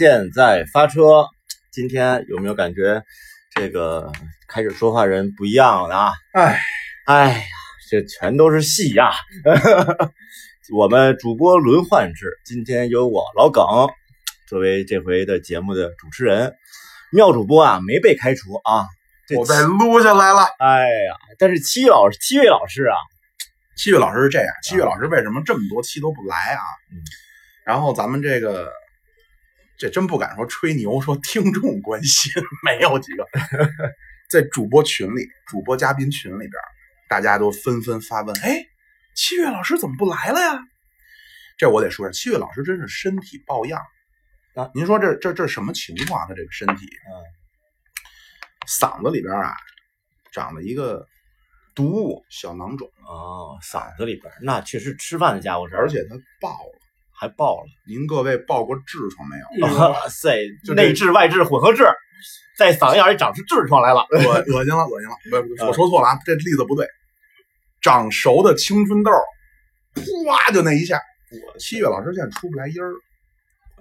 好，现在发车。今天有没有感觉这个开始说话人不一样了啊？哎，哎呀，这全都是戏呀！我们主播轮换制，今天由我老耿作为这回的节目的主持人。妙主播啊，没被开除啊，这我被撸下来了。哎呀，但是七老师，七位老师啊，七月老师是这样，七月老师为什么这么多期都不来啊？嗯，然后咱们这个，这真不敢说吹牛，说听众关心 没有几个，在主播群里，主播嘉宾群里边，大家都纷纷发问：哎，七月老师怎么不来了呀？这我得说一下，七月老师真是身体抱恙啊！您说这这这什么情况？他这个身体，嗯，嗓子里边啊，长了一个毒物小囊肿，哦，嗓子里边那确实吃饭的家伙事儿，而且他爆了。还爆了。您各位爆过痔疮没有？哇 塞，就内痔外痔混合痔，在嗓子眼里长出痔疮来了。恶恶心了，恶心了！不，我说错了啊，这例子不对。长熟的青春痘，啪就那一下。七月老师现在出不来音儿。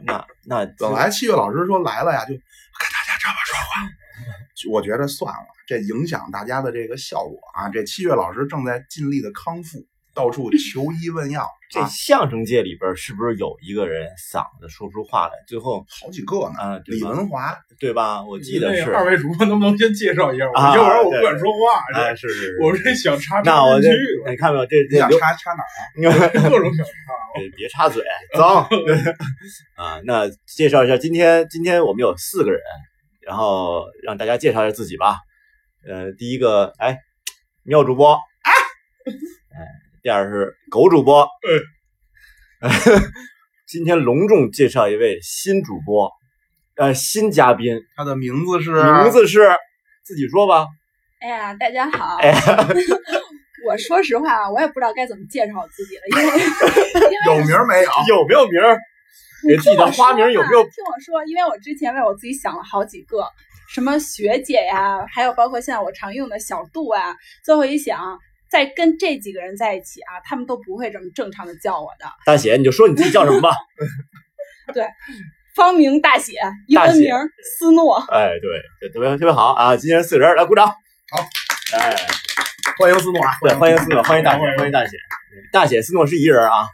那那本来七月老师说来了呀，就跟大家这么说话。我觉得算了，这影响大家的这个效果啊。这七月老师正在尽力的康复，到处求医问药。这啊相声界里边是不是有一个人嗓子说不出话来，最后好几个呢。啊，李？文华，对吧？我记得是二位主播能不能先介绍一下我？啊要不然我不敢说话。哎，是是是。我这想插那我这这你看没有？这你想这插插哪儿啊？各种想插。别别插嘴，脏 啊！那介绍一下，今天今天我们有四个人，然后让大家介绍一下自己吧。呃，第一个，哎，妙主播，哎，哎，第二是狗主播，今天隆重介绍一位新主播，呃，新嘉宾，他的名字是名字是自己说吧。哎呀，大家好！哎，我说实话，我也不知道该怎么介绍我自己了，因为因为有名儿没有？有没有名儿？给自己的花名有没有？听我说，因为我之前为我自己想了好几个，什么学姐呀，还有包括现在我常用的小度啊。最后一想，在跟这几个人在一起啊，他们都不会这么正常的叫我的。大写，你就说你自己叫什么吧。对方名大写，英文名斯诺。哎，对，对，特别特别好啊！今天四个人来鼓掌。好，哎，欢迎斯诺啊！对，欢迎斯诺，欢迎大写，欢迎大写。大写斯诺是一人啊。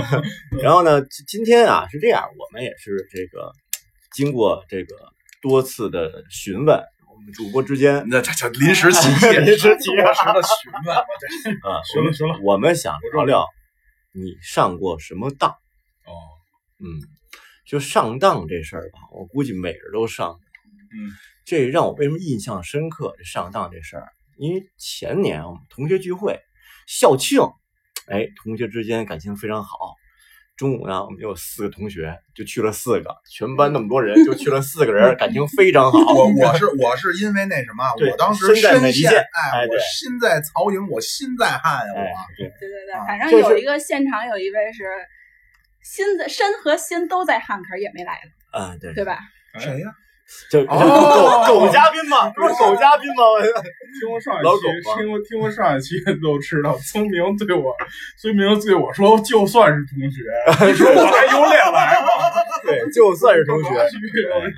然后呢，今今天啊是这样，我们也是这个经过这个多次的询问，我们主播之间那这叫临时起意，临时起意多时的询问，啊，行了行了，我们想聊聊你上过什么当。哦，嗯，就上当这事儿吧，我估计每个人都上。嗯，这让我为什么印象深刻？这上当这事儿，因为前年我们同学聚会校庆，哎，同学之间感情非常好。中午呢，我们有四个同学，就去了四个，全班那么多人，就去了四个人，感情非常好。我我是我是因为那什么，我当时身在美利陷，坚哎，我心在曹营，我心在汉呀，哎我，对，对对反正有一个现场有一位是心的身和心都在汉，可是也没来了，啊，对，对吧？谁呀？就哦。狗狗嘉宾嘛，不 是狗嘉宾吗？听过上一期听过听过上一期都知道，聪明对我，孙明对我说，就算是同学，你说我还有脸来吗？对，就算是同学，学，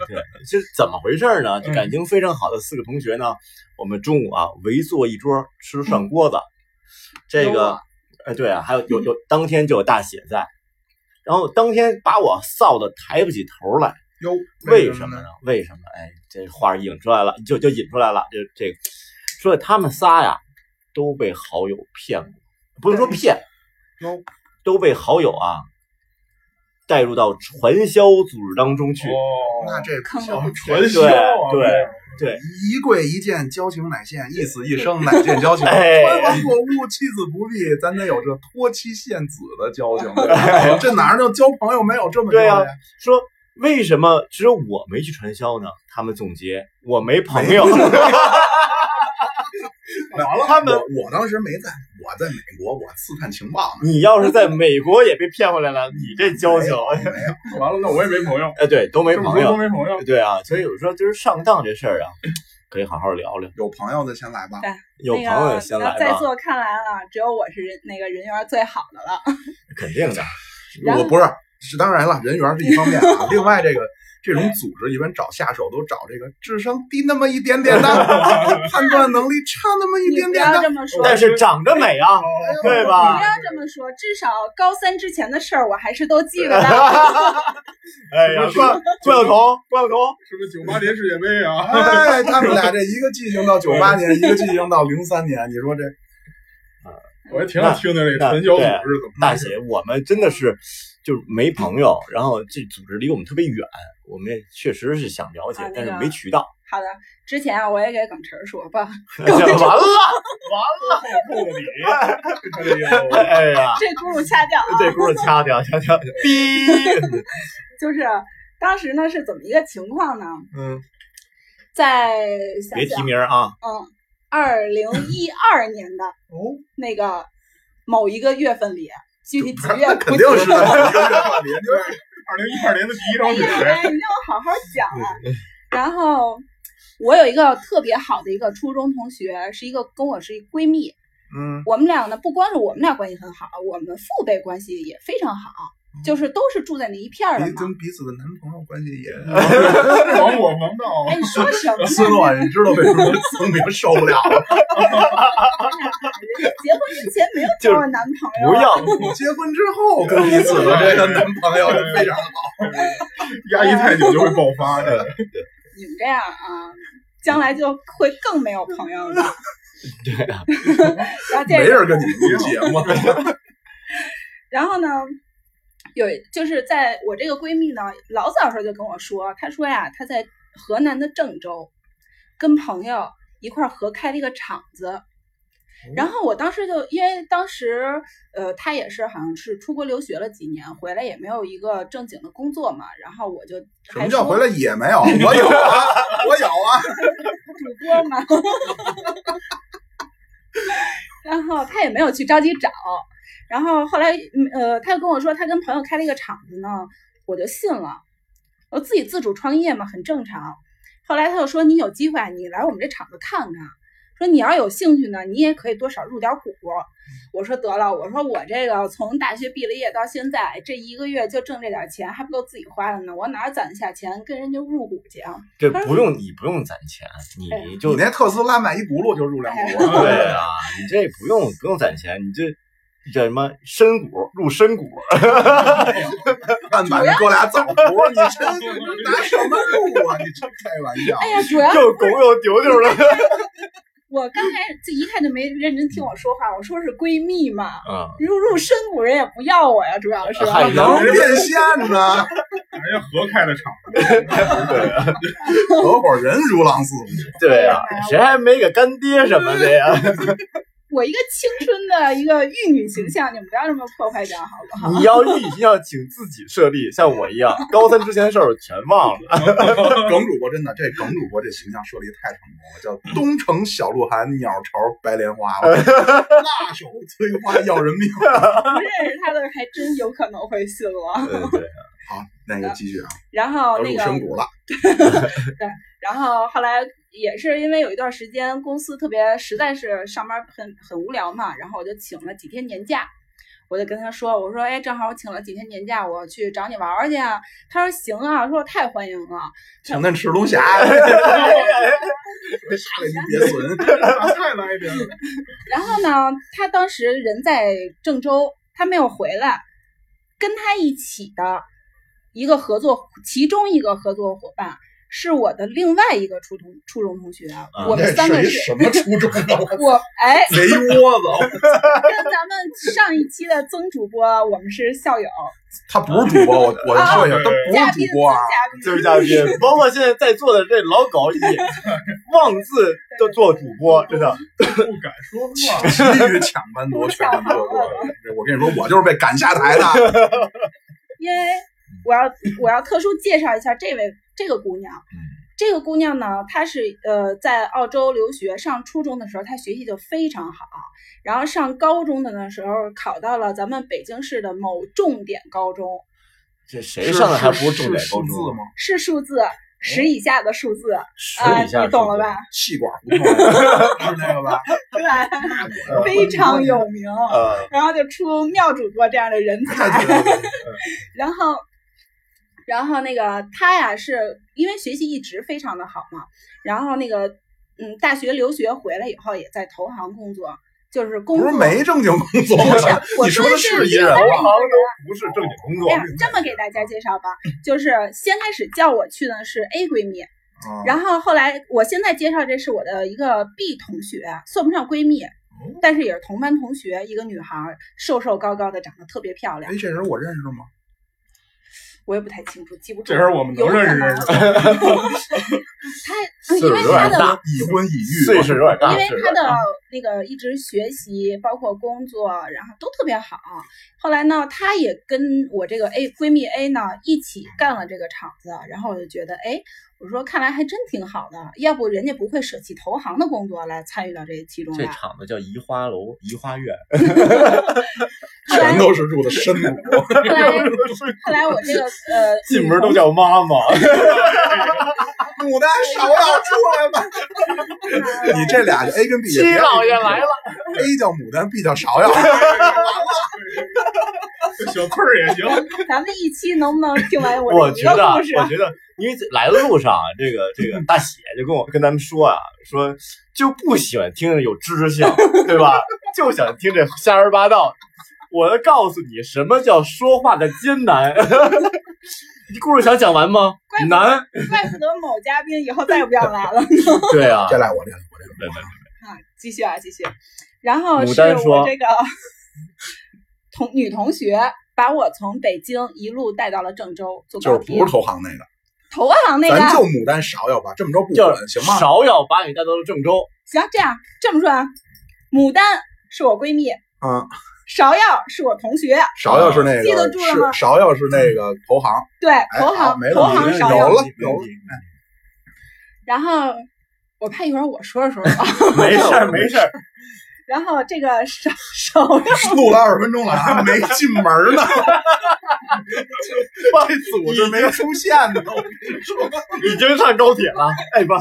对，这是怎么回事呢？这感情非常好的四个同学呢，我们中午啊围坐一桌吃涮锅子。这个哎，对啊，还有有有，当天就有大写在，然后当天把我臊的抬不起头来，哟，为什么呢？？为什么？哎，这话引出来了，就就引出来了，这这个说他们仨呀都被好友骗过，不是说骗，哟，都被好友啊带入到传销组织当中去。哦，那这坑小了 传销啊，对对一跪一见，交情乃现；一死一生，乃 见交情。哎穿房过屋，妻子不避，咱得有这托妻献子的交情。这哪儿就交朋友没有这么对呀交的呀？说为什么只有我没去传销呢？他们总结我没朋友。完了，他们我我当时没在，我在美国，我刺探情报呢。你要是在美国也被骗回来了，你这交情，没有，完了，那我也没朋友，哎，对，都没朋友都，没朋友。对啊，所以我说就是上当这事儿啊，可以好好聊聊。有朋友的先来吧。有朋友的先来吧，那在座看来啊，只有我是人那个人缘最好的了。肯定的。我不是是当然了，人缘是一方面啊，另外这个这种组织一般找下手都找这个智商低那么一点点的，判断能力差那么一点点的。这么说，但是长得美啊，对你吧不？要这么说，至少高三之前的事儿我还是都记得的。哎呀，关关 晓彤，关晓彤，是不是九八年世界杯啊？哎，他们俩这一个记性到九八年，一个记性到零三年，你说这我还挺想听听这传销组织怎么大姐，我们真的是就是没朋友，然后这组织离我们特别远，我们也确实是想了解啊，那但是没渠道。好的，之前啊，我也给耿晨儿说吧，完了，后铺的你？哎呀，这轱辘掐掉啊。这轱辘掐掉，掐掉，哔。就是当时呢是怎么一个情况呢？嗯，在想别提，名儿啊。嗯，二零一二年的哦，那个某一个月份里，具体几月肯定 是二零一二年的第一张哎雪，哎，你让我好好讲啊。然后我有一个特别好的一个初中同学，是一个跟我是一闺蜜。嗯，我们俩呢，不光是我们俩关系很好，我们父辈关系也非常好，就是都是住在那一片儿的嘛。跟彼此的男朋友关系也。防火防盗。哎，你说什么呢？孙诺，你知道为什么曾明受不了了？结婚之前没有交过男朋友，不要，结婚之后跟彼此的这个男朋友就非常好。压抑太久就会爆发的。你们这样啊，将来就会更没有朋友的。对啊，然后接着没人跟你录节目，然后呢，有就是在我这个闺蜜呢，老早时候就跟我说，她说呀，她在河南的郑州跟朋友一块儿合开了一个厂子。然后我当时就因为当时呃，她也是好像是出国留学了几年，回来也没有一个正经的工作嘛，然后我就什么叫回来也没有？我有啊，我有啊。主播嘛，然后他也没有去着急找，然后后来嗯呃，他就跟我说他跟朋友开了一个厂子呢，我就信了，我自己自主创业嘛，很正常。后来他又说你有机会啊你来我们这厂子看看，说你要有兴趣呢，你也可以多少入点股。我说得了，我说我这个从大学毕了业到现在，这一个月就挣这点钱，还不够自己花的呢，我哪儿攒得下钱跟人家入股去啊？这不用你不用攒钱，你就你那特斯拉买一轱辘就入两股，对啊，你这不用不用攒钱，你这叫什么深谷入深股，案板上搁俩枣核，你这拿什么入啊？你真开玩笑哎？呀，主要又拱又丢丢的。我刚才这一看就没认真听我说话，我说是闺蜜嘛，嗯，入入深谷人也不要我呀，主要是。嗨能变现呢？人家合开的厂，对啊，合伙人如狼似虎。对啊，谁还没个干爹什么的呀？我一个青春的一个玉女形象，你们不要这么破坏掉好不好？你要一定要请自己设立，像我一样，高三之前的事儿全忘了。耿主播真的，这耿主播这形象设立太成功了，叫东城小鹿晗，鸟巢白莲花，辣手摧花要人命。不认识他的还真有可能会信了。对对，好，那个继续啊，然后那个入深股了。然后后来也是因为有一段时间公司特别实在是上班很很无聊嘛，然后我就请了几天年假，我就跟他说，我说哎，正好我请了几天年假，我去找你玩玩去啊。他说行啊，说太欢迎了。请恁吃龙虾，杀了你鳖孙。太来点了。然后呢，他当时人在郑州，他没有回来，跟他一起的一个合作，其中一个合作伙伴是我的另外一个初中初中同学，我们三个是。什么初中啊？我哎，贼窝子，跟咱们上一期的曾主播，我们是校友，他不是主播，我我说一下，他不是主播啊。就是嘉宾，包括 现在在座的这老狗也 妄自就做主播，真的。不敢说话。急于抢班夺权，我跟你说，我就是被赶下台的。因为我要我要特殊介绍一下这位这个姑娘。这个姑娘呢，她是呃在澳洲留学，上初中的时候她学习就非常好，然后上高中的那时候考到了咱们北京市的某重点高中，这谁上的还不是重点高数字中？吗？是数字。十以下的数字十啊，以下你懂了吧？？气管胡同是那个吧？对，非常有名。呃，然后就出妙主播这样的人才。然后，然后那个他呀，是因为学习一直非常的好嘛，然后那个嗯，大学留学回来以后，也在投行工作，就是工作不是没正经工作不是吗？，我你说的是是一人投一个人行都不是正经工作哎。呀，这么给大家介绍吧，就是先开始叫我去的是 A 闺蜜，啊然后后来我现在介绍这是我的一个 B 同学，算不上闺蜜，但是也是同班同学，一个女孩儿，瘦瘦高高的，长得特别漂亮哎，。这人我认识吗？我也不太清楚，记不住。这人我们能认识认识。他，因岁数为他的有点大，已婚已育，岁数有点大，因为他的那个一直学习，包括工作，然后都特别好。后来呢，他也跟我这个 A 闺蜜 A 呢一起干了这个厂子，然后我就觉得，哎，我说看来还真挺好的，要不人家不会舍弃投行的工作来参与到这其中这。厂子叫怡花楼、怡花院，全都是住的深谷。后来后来我这个呃进门都叫妈妈。牡丹芍药出来吧！你这俩就 A 跟 B 七老爷来了，，A 叫牡丹，B 叫芍药。小翠儿也行，咱们一期能不能听完我这一我觉得？我觉得，因为来的路上啊，这个这个大喜就跟我跟咱们说啊，说就不喜欢听有知识性，对吧？就想听这瞎说八道。我要告诉你，什么叫说话的艰难。你故事想讲完吗难。怪不得某嘉宾以后再也不想来了。对啊，再来我，这赖我，这赖对对啊，继续啊，继续。然后牡是我这个 同女同学把我从北京一路带到了郑州，坐高铁就是不是。投行那个，投行那个咱就牡丹芍药吧，这么着不叫准行吗？芍药把你带到了郑州，行，这样这么说啊，牡丹是我闺蜜，嗯，芍药是我同学，芍药是那个，记得住了吗芍药是那个投行，对，哎投行、投行芍药。了有了然后我怕一会儿我说着说着啊，没事儿没事儿。然后这个芍芍药录了二十分钟了，还没进门呢，这组织没出现呢。我跟你说，已经上高铁了，哎不，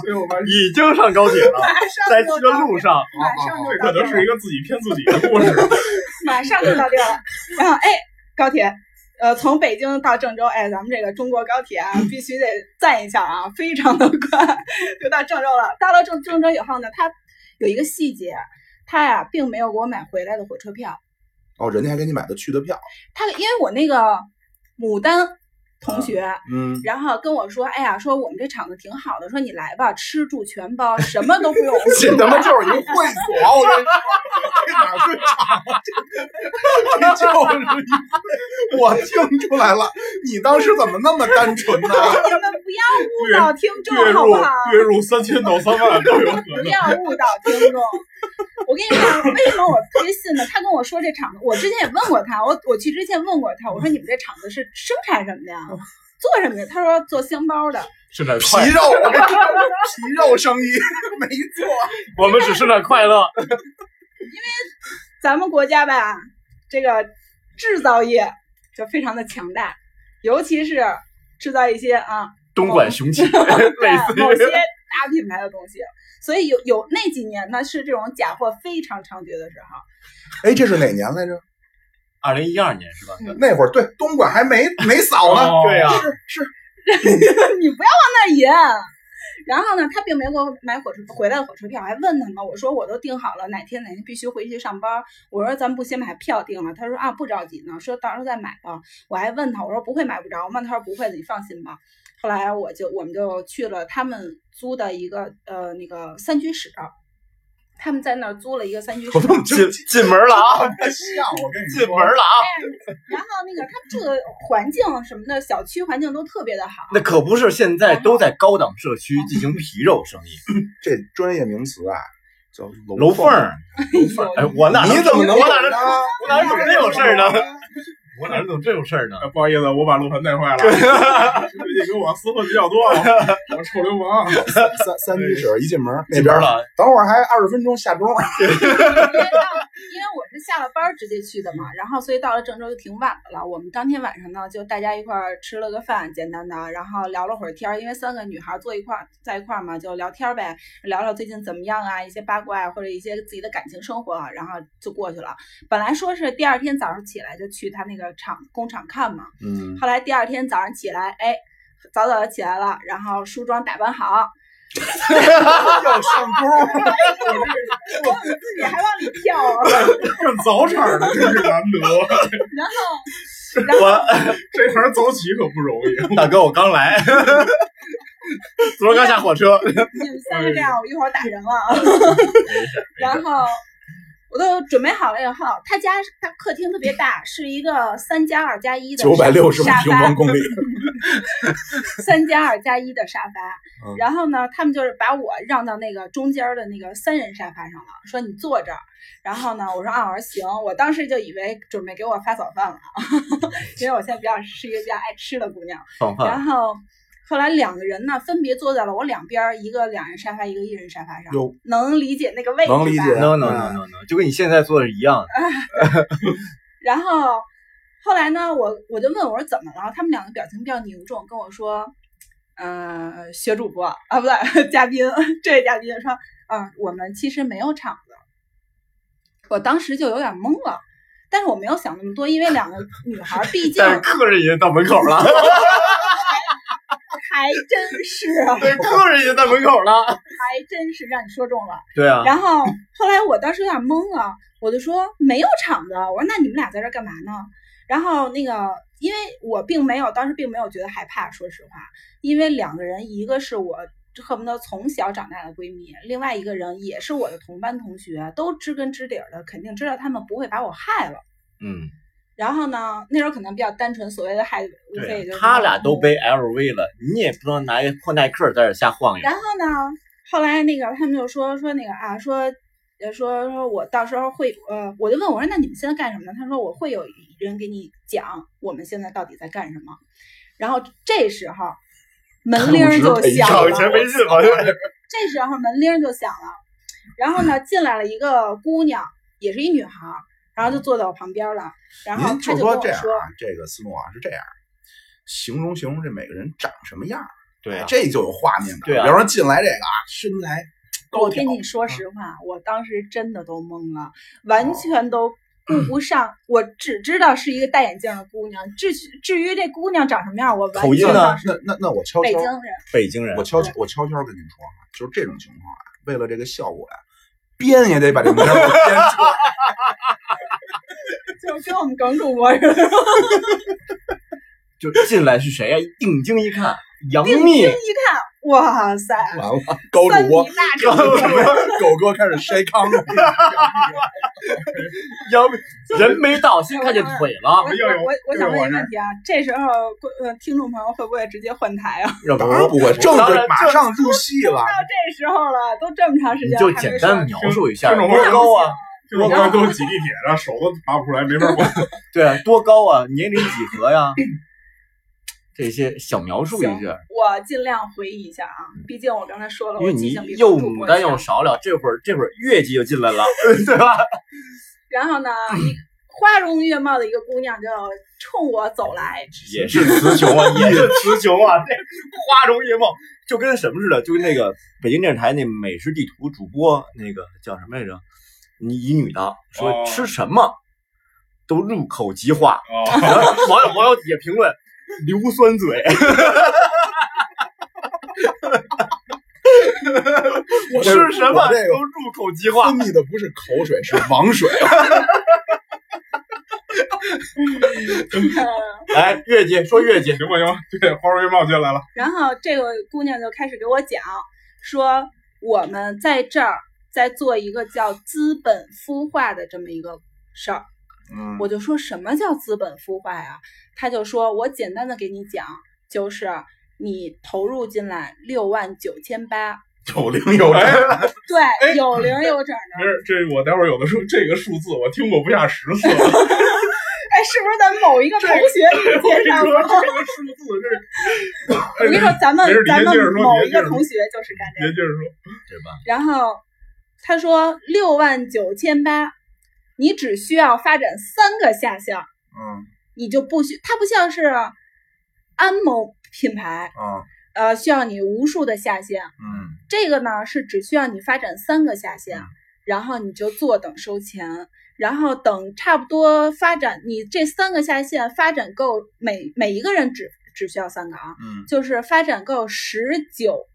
已经上高铁了，在去的路上，马上就这到地儿了可能是一个自己骗自己的故事。马上就到地儿了。然后哎，高铁，呃，从北京到郑州，哎，咱们这个中国高铁啊，必须得赞一下啊，非常的快，就到郑州了。到了郑郑州以后呢，它有一个细节，他呀并没有给我买回来的火车票，哦，人家还给你买的去的票，他因为我那个牡丹同学。嗯，然后跟我说：“哎呀，说我们这厂子挺好的，说你来吧，吃住全包，什么都不用 这他妈就是一会所，我跟你说，这哪是厂啊？这 这就是一，我听出来了，你当时怎么那么单纯呢？你们不要误导听众好不好？月入三千到三万都有可不。要误导听众。我跟你讲，为什么我特别信呢？他跟我说这厂子，我之前也问过他，我我去之前问过他，我说你们这厂子是生产什么的呀？做什么的？他说做香包的。生产皮，肉，我跟你说，皮肉生意没错。我们只生产快乐。因为咱们国家吧，这个制造业就非常的强大，尤其是制造一些啊东莞雄起，类似对某些于大品牌的东西。所以有有那几年呢，是这种假货非常猖獗的时候。哎，这是哪年来着？二零一二年是吧？那会儿对东莞还没没扫呢。哦对呀是是，你不要往那儿引。然后呢，他并没给我买火车回来的火车票，还问他呢，我说我都订好了，哪天哪天必须回去上班。我说咱们不先把票订了，他说啊不着急呢，说到时候再买吧。我还问他，我说不会买不着吗？他说不会的，你放心吧。后来我就我们就去了他们租的一个呃那个三居室，他们在那儿租了一个三居室。进进门了啊！像我跟你说进门，了啊！然后那个他们住的环境什么的，小区环境都特别的好。那可不是现在都在高档社区进行皮肉生意，这专业名词啊叫楼缝儿。哎，我哪你怎么能我哪能？我哪懂这种事儿呢？我哪懂这种事儿呢？哎不好意思，我把路盘带坏了。最近跟我私混比较多，我臭流氓。三三居室一进门那边了，等会儿还二十分钟下钟。因为我是下了班儿直接去的嘛，然后所以到了郑州就挺晚的了。我们当天晚上呢，就大家一块儿吃了个饭，简单的，然后聊了会儿天儿。因为三个女孩儿坐一块儿在一块儿嘛，就聊天儿呗，聊聊最近怎么样啊，一些八卦啊或者一些自己的感情生活啊，然后就过去了。本来说是第二天早上起来就去他那个厂工厂看嘛，嗯，后来第二天早上起来，哎，早早的起来了，然后梳妆打扮好，要上钩，我自己还往里跳啊，干早产的真是难得，然后，然后我这行早起可不容易。大哥，我刚来，昨儿刚下火车。你们三个这样，我一会儿打人了。然后我都准备好了以后，他家他客厅特别大，是一个三加二加一的九百六十沙发，平方公里，三加二加一的沙发。嗯然后呢，他们就是把我让到那个中间的那个三人沙发上了，说你坐这儿。然后呢，我说啊，我说行。我当时就以为准备给我发早饭了，因为我现在比较是一个比较爱吃的姑娘。然后后来两个人呢，分别坐在了我两边儿，一个两人沙发，一个一人沙发上。有，能理解那个位置吧？能理解，no no no no no，就跟你现在坐的是一样的。然后后来呢，我我就问我说怎么了？他们两个表情比较凝重，跟我说，呃，学主播啊，不对，嘉宾，这位嘉宾说，嗯、我们其实没有场子。我当时就有点懵了，但是我没有想那么多，因为两个女孩毕竟但是客人已经到门口了，还真是啊，对，客人已经在门口了。还真是让你说中了。对啊，然后后来我当时有点懵了，我就说没有场子，我说那你们俩在这儿干嘛呢？然后那个，因为我并没有当时并没有觉得害怕，说实话，因为两个人，一个是我恨不得从小长大的闺蜜，另外一个人也是我的同班同学，都知根知底儿的，肯定知道他们不会把我害了。嗯，然后呢，那时候可能比较单纯，所谓的害，无非也就是他俩都背 LV 了，你也不能拿一个破耐克在这瞎晃悠。然后呢，后来那个他们就说说那个啊，说呃说说我到时候会呃，我就问我说那你们现在干什么呢？他说我会有人给你讲我们现在到底在干什么。然后这时候门铃儿就响找了，钱没劲了，这时候门铃儿就响了，然后呢进来了一个姑娘，也是一女孩儿，然后就坐在我旁边了，然后您就说这样，啊，这个思路啊是这样，形容形容这每个人长什么样儿，对啊，这就有画面感。对啊比如说进来这个啊，身材高挑我跟，你说实话，我当时真的都懵了，完全都顾不上。我只知道是一个戴眼镜的姑娘，至至于这姑娘长什么样，我完口音呢全那那那我悄悄北京，人。北京人我，悄悄我悄悄跟您说啊，就是这种情况啊，为了这个效果呀、编也得把这名编出来。就跟我们耿主播似的，就进来是谁呀？定睛一看，杨定睛幂一，看，哇塞，完了，高主播体大主播，狗哥开始筛糠了。杨幂人没到，先看见腿了。我我我想问一个问题啊，这时候呃听众朋友会不会直接换台啊？要当然不会，正是马上入戏了。到这时候了，都这么长时间了，还没简单说描述一下听众多高都挤地铁上，手都拔不出来，没法管。对啊，多高啊？年龄几何呀？这些小描述一行下，我尽量回忆一下啊，毕竟我刚才说了，因为你我记性比又牡丹又强少了，这会儿这会儿月季就进来了，对吧？然后呢，花容月貌的一个姑娘就冲我走来，也是词穷啊，也是词穷啊，这花容月貌，就跟什么似的，就跟那个北京电视台那美食地图主播那个叫什么来着？你一女的说哦吃什么都入口即化，啊，然后网友网友底下评论硫酸嘴，我吃什么都入口即化分。泌的不是口水，是王水。来，月姐说月姐，行吧行吧，对，花容月貌进来了，然后这个姑娘就开始给我讲说，我们在这儿在做一个叫资本孵化的这么一个事儿。嗯我就说什么叫资本孵化呀？他就说我简单的给你讲，就是你投入进来六万九千八，有零有哎 整，对，有零有整的。没事，这我待会儿有的时候这个数字我听过不下十次了。哎，是不是咱某一个同学给介绍过？这个数字这，我跟你说，咱们咱们某一个同学就是干这个。别接着说，对吧？然后他说六万九千八，你只需要发展三个下项，嗯你就不需它不像是安某品牌，嗯呃，需要你无数的下线。嗯这个呢是只需要你发展三个下线，然后你就坐等收钱，然后等差不多发展你这三个下线发展够每每一个人只只需要三个啊，嗯，就是发展够十九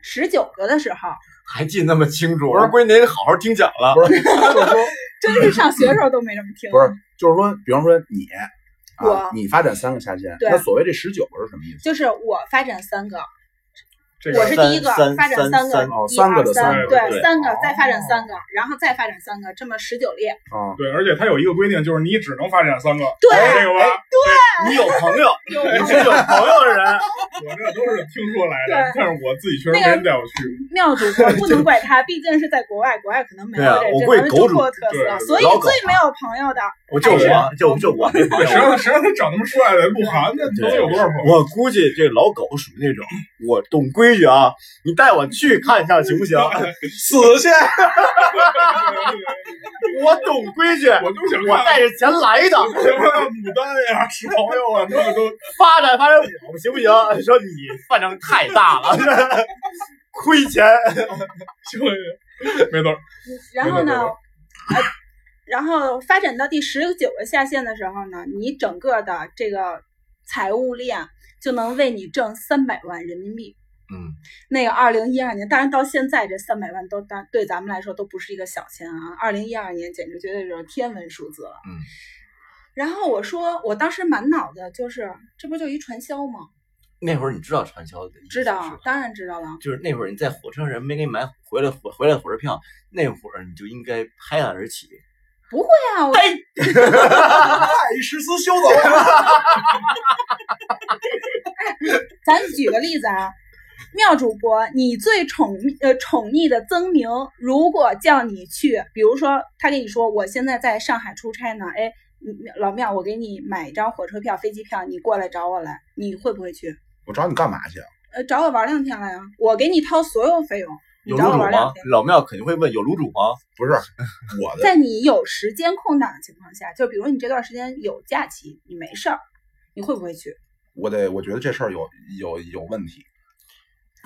十九个的时候，还记那么清楚，我说闺女得好好听讲了。不是，就是说 真是上学的时候都没这么听。不是，就是说，比方说你啊我，你发展三个下线，对那所谓这十九个是什么意思？就是我发展三个，我是第一个发展三三个三，哦三个的三三，对，三个再发展哦三个，然后再发展三个，这么十九列。啊，对，而且它有一个规定，就是你只能发展三个，对是这个吧？你有朋友，你是有朋友的人，我这都是听说来的，但是我自己确实没人带我去。妙主播不能怪他，毕竟是在国外，国外可能没有这这咱们估计狗主中国特色，所以最没有朋友的。我就我就就我没朋友谁。让谁让他长那么帅的，鹿晗那能有多少朋友？我估计这老狗属于那种，我懂规矩啊，你带我去看一下行不行？死去，我懂规矩，我就想看我带着钱来的，我就想看看牡丹呀、石头呀啊，他们都发展发展我行不行？说你饭量太大了，亏钱。行没错。然后呢，然后发展到第十九个下线的时候呢，你整个的这个财务链就能为你挣三百万人民币。嗯，那个二零一二年，当然到现在这三百万都当对咱们来说都不是一个小钱啊。二零一二年简直绝对就是天文数字了。嗯。然后我说，我当时满脑子就是，这不就一传销吗？那会儿你知道传销的知道，当然知道了。就是那会儿你在火车上人没给你买回来回回来火车票，那会儿你就应该拍案而起。对啊，我太十四休走。咱举个例子啊，妙主播，你最宠呃宠溺的曾明，如果叫你去，比如说他跟你说我现在在上海出差呢，哎，老妙，我给你买一张火车票、飞机票，你过来找我来，你会不会去？我找你干嘛去啊？呃，找我玩两天了呀，我给你掏所有费用，有卤煮吗。老庙肯定会问有卤煮吗？不是我的，在你有时间空档的情况下，就比如你这段时间有假期，你没事儿，你会不会去？我得，我觉得这事儿有有有问题。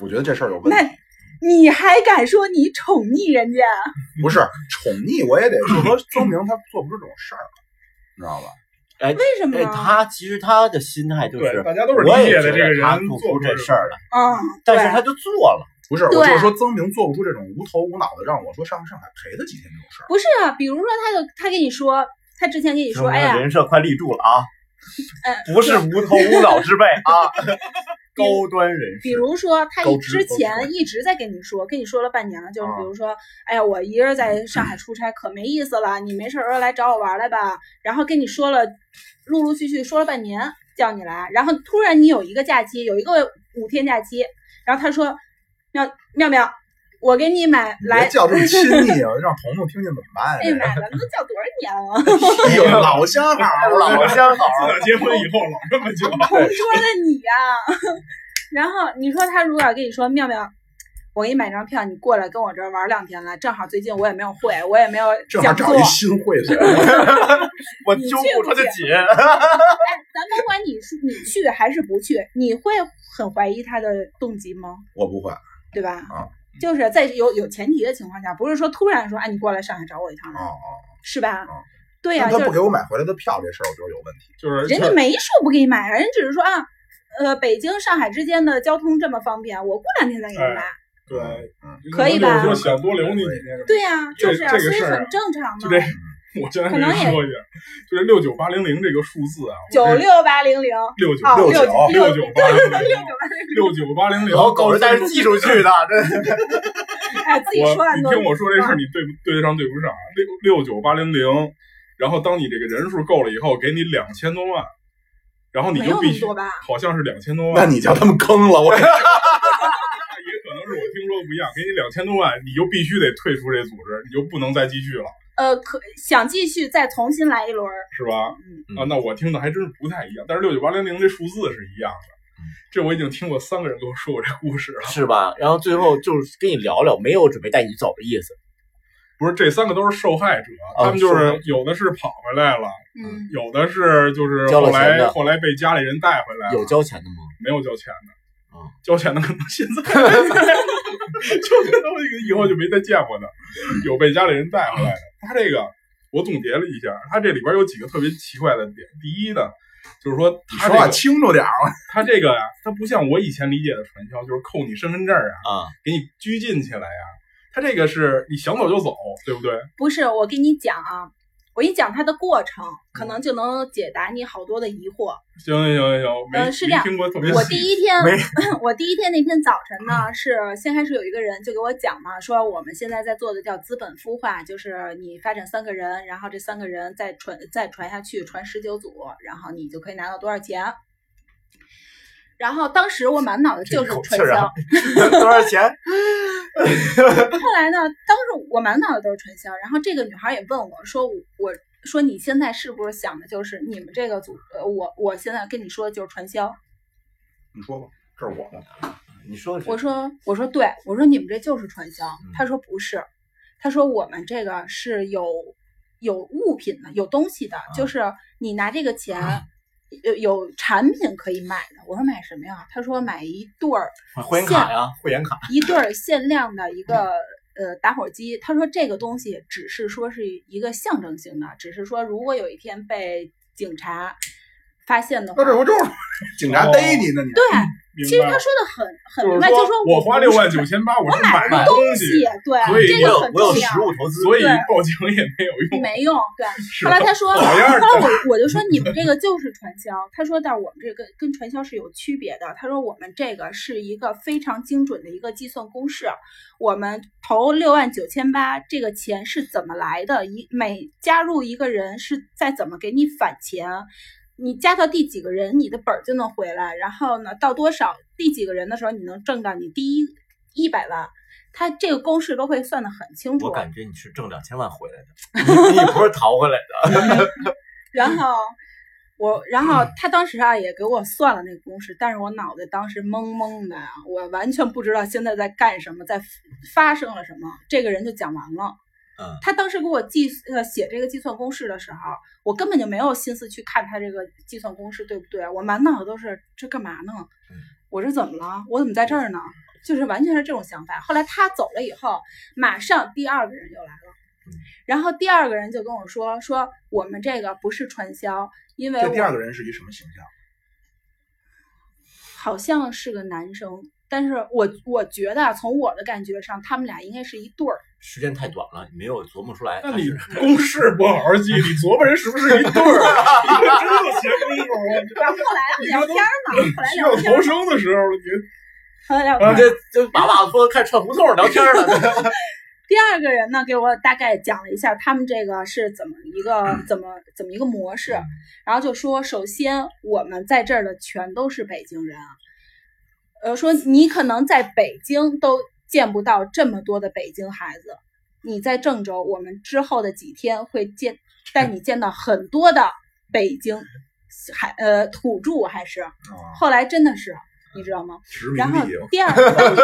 我觉得这事儿有问题那，你还敢说你宠溺人家？不是宠溺，我也得就是说 证明他做不出这种事儿，你知道吧？哎，为什么呢？他其实他的心态就，是，大家都是理我也觉解的这个人得他做做出这事儿了，嗯，但是他就做了。不是，我就是说曾明做不出这种无头无脑的让我说上上海陪他几天这种事儿。不是啊，比如说他就他跟你说，他之前跟你说，哎呀，人设快立住了啊！呃，不是无头无脑之辈啊，高端人士。比如说他之前一直在跟你说，跟你说了半年了，就是啊比如说，哎呀，我一人在上海出差可没意思了，你没事儿来找我玩来吧。然后跟你说了，陆陆续续说了半年，叫你来，然后突然你有一个假期，有一个五天假期，然后他说，妙妙妙，我给你买来，叫这么亲密啊，让彤彤听见怎么办哎呀？买咱们都叫多少年了？哎呦，老相好了，老相好，自打结婚以后老这么叫，同桌的你呀、然后你说他如果要跟你说妙妙，我给你买张票，你过来跟我这儿玩两天来，正好最近我也没有会，我也没有正好讲座找一。新会的。我揪不他的紧。哎，咱甭管你是你去还是不去，你会很怀疑他的动机吗？我不会对吧？啊就是在有有前提的情况下，不是说突然说，哎，你过来上海找我一趟来，哦哦，是吧？哦对呀、那他不给我买回来的票这事儿，我觉得有问题。就是人家没说不给你买啊，人只是说啊，呃，北京上海之间的交通这么方便，我过两天再给你买。对，嗯，可以吧就是说想多留你几天。对呀、这就是啊，所以这个事儿啊很正常嘛 我现在跟你可能也说一下，就是六九八零零这个数字啊，九六八零零，六九哦，六六九六九八零零六九八零零，六九八零零，老狗是带着技术去的，这 哎，自己我你听我说这事儿，你对不对得上对不上？六六九八零零，然后当你这个人数够了以后，给你两千多万，然后你就必须？好像是两千多万那，你叫他们坑了，我也可能是我听说的不一样，给你两千多万，你就必须得退出这组织，你就不能再继续了，呃，可想继续再重新来一轮儿，是吧？嗯啊，那我听的还真是不太一样，但是六九八零零这数字是一样的。这我已经听过三个人跟我说过这故事了。是吧？然后最后就是跟你聊聊，没有准备带你走的意思。不是这三个都是受害者，哦他们就是有的是跑回来了，嗯，有的是就是交了后来钱的后来被家里人带回来了，有交钱的吗？没有交钱的？啊，交钱的可能现在 交钱的我以后就没再见过他，有被家里人带回来的。他这个我总结了一下，他这里边有几个特别奇怪的点。第一呢，就是说你说话他这个清楚点儿啊！他这个呀，他不像我以前理解的传销，就是扣你身份证啊，啊，给你拘禁起来呀。他这个是你想走就走，对不对？不是，我跟你讲啊，我给你讲它的过程，可能就能解答你好多的疑惑。行行行行，没、呃是这样我第一天，我第一天那天早晨呢，是先开始有一个人就给我讲嘛，说我们现在在做的叫资本孵化，就是你发展三个人，然后这三个人再传再传下去，传十九组，然后你就可以拿到多少钱。然后当时我满脑子就是传销，多少钱？后来呢，当时我满脑子都是传销，然后这个女孩也问我说我：“我说你现在是不是想的就是你们这个组？呃，我我现在跟你说的就是传销。你说吧，这是我的。你说”我说：“我说对，我说你们这就是传销。嗯”他说：“不是，他说我们这个是有有物品的，有东西的，就是你拿这个钱。”有有产品可以买的，我说买什么呀？他说买一对儿会员卡呀，会员卡。一对儿限量的一个呃打火机，他说这个东西只是说是一个象征性的，只是说如果有一天被警察发现的话那，这不就是警察逮你呢？你对，其实他说的很很明白，就说我花六万九千八，我买了了东西，对，所以这个很重要实。物投资，所以对报警也没有用。没用，对。后来他说，后来我我就说你们这个就是传销。他说，但我们这个跟传销是有区别的。他说我们这个是一个非常精准的一个计算公式。我们投六万九千八，这个钱是怎么来的？一每加入一个人是再怎么给你返钱。你加到第几个人，你的本儿就能回来。然后呢，到多少第几个人的时候，你能挣到你第一一百万。他这个公式都会算得很清楚。我感觉你是挣两千万回来的，你你不是逃回来的。然后我，然后他当时啊也给我算了那个公式，但是我脑袋当时懵懵的呀，我完全不知道现在在干什么，在发生了什么。这个人就讲完了。嗯他当时给我计呃写这个计算公式的时候，我根本就没有心思去看他这个计算公式对不对，我满脑子都是这干嘛呢？嗯我这怎么了？我怎么在这儿呢？就是完全是这种想法。后来他走了以后，马上第二个人就来了。嗯然后第二个人就跟我说：“说我们这个不是传销，因为这第二个人是一什么形象？好像是个男生，但是我我觉得啊从我的感觉上，他们俩应该是一对儿。时间太短了，你没有琢磨出来。那你公式不好好记，你琢磨人是不是一对儿？你可真有闲工夫后后来你聊天嘛，后来需要聊天逃，生的时候，你后来聊啊，天。这这把袜子脱，看串胡同聊天了。第二个人呢，给我大概讲了一下他们这个是怎么一个怎么怎么一个模式，然后就说，首先我们在这儿的全都是北京人，呃，说你可能在北京都见不到这么多的北京孩子，你在郑州，我们之后的几天会见带你见到很多的北京还呃土著，还是啊，后来真的是你知道吗？然后第二，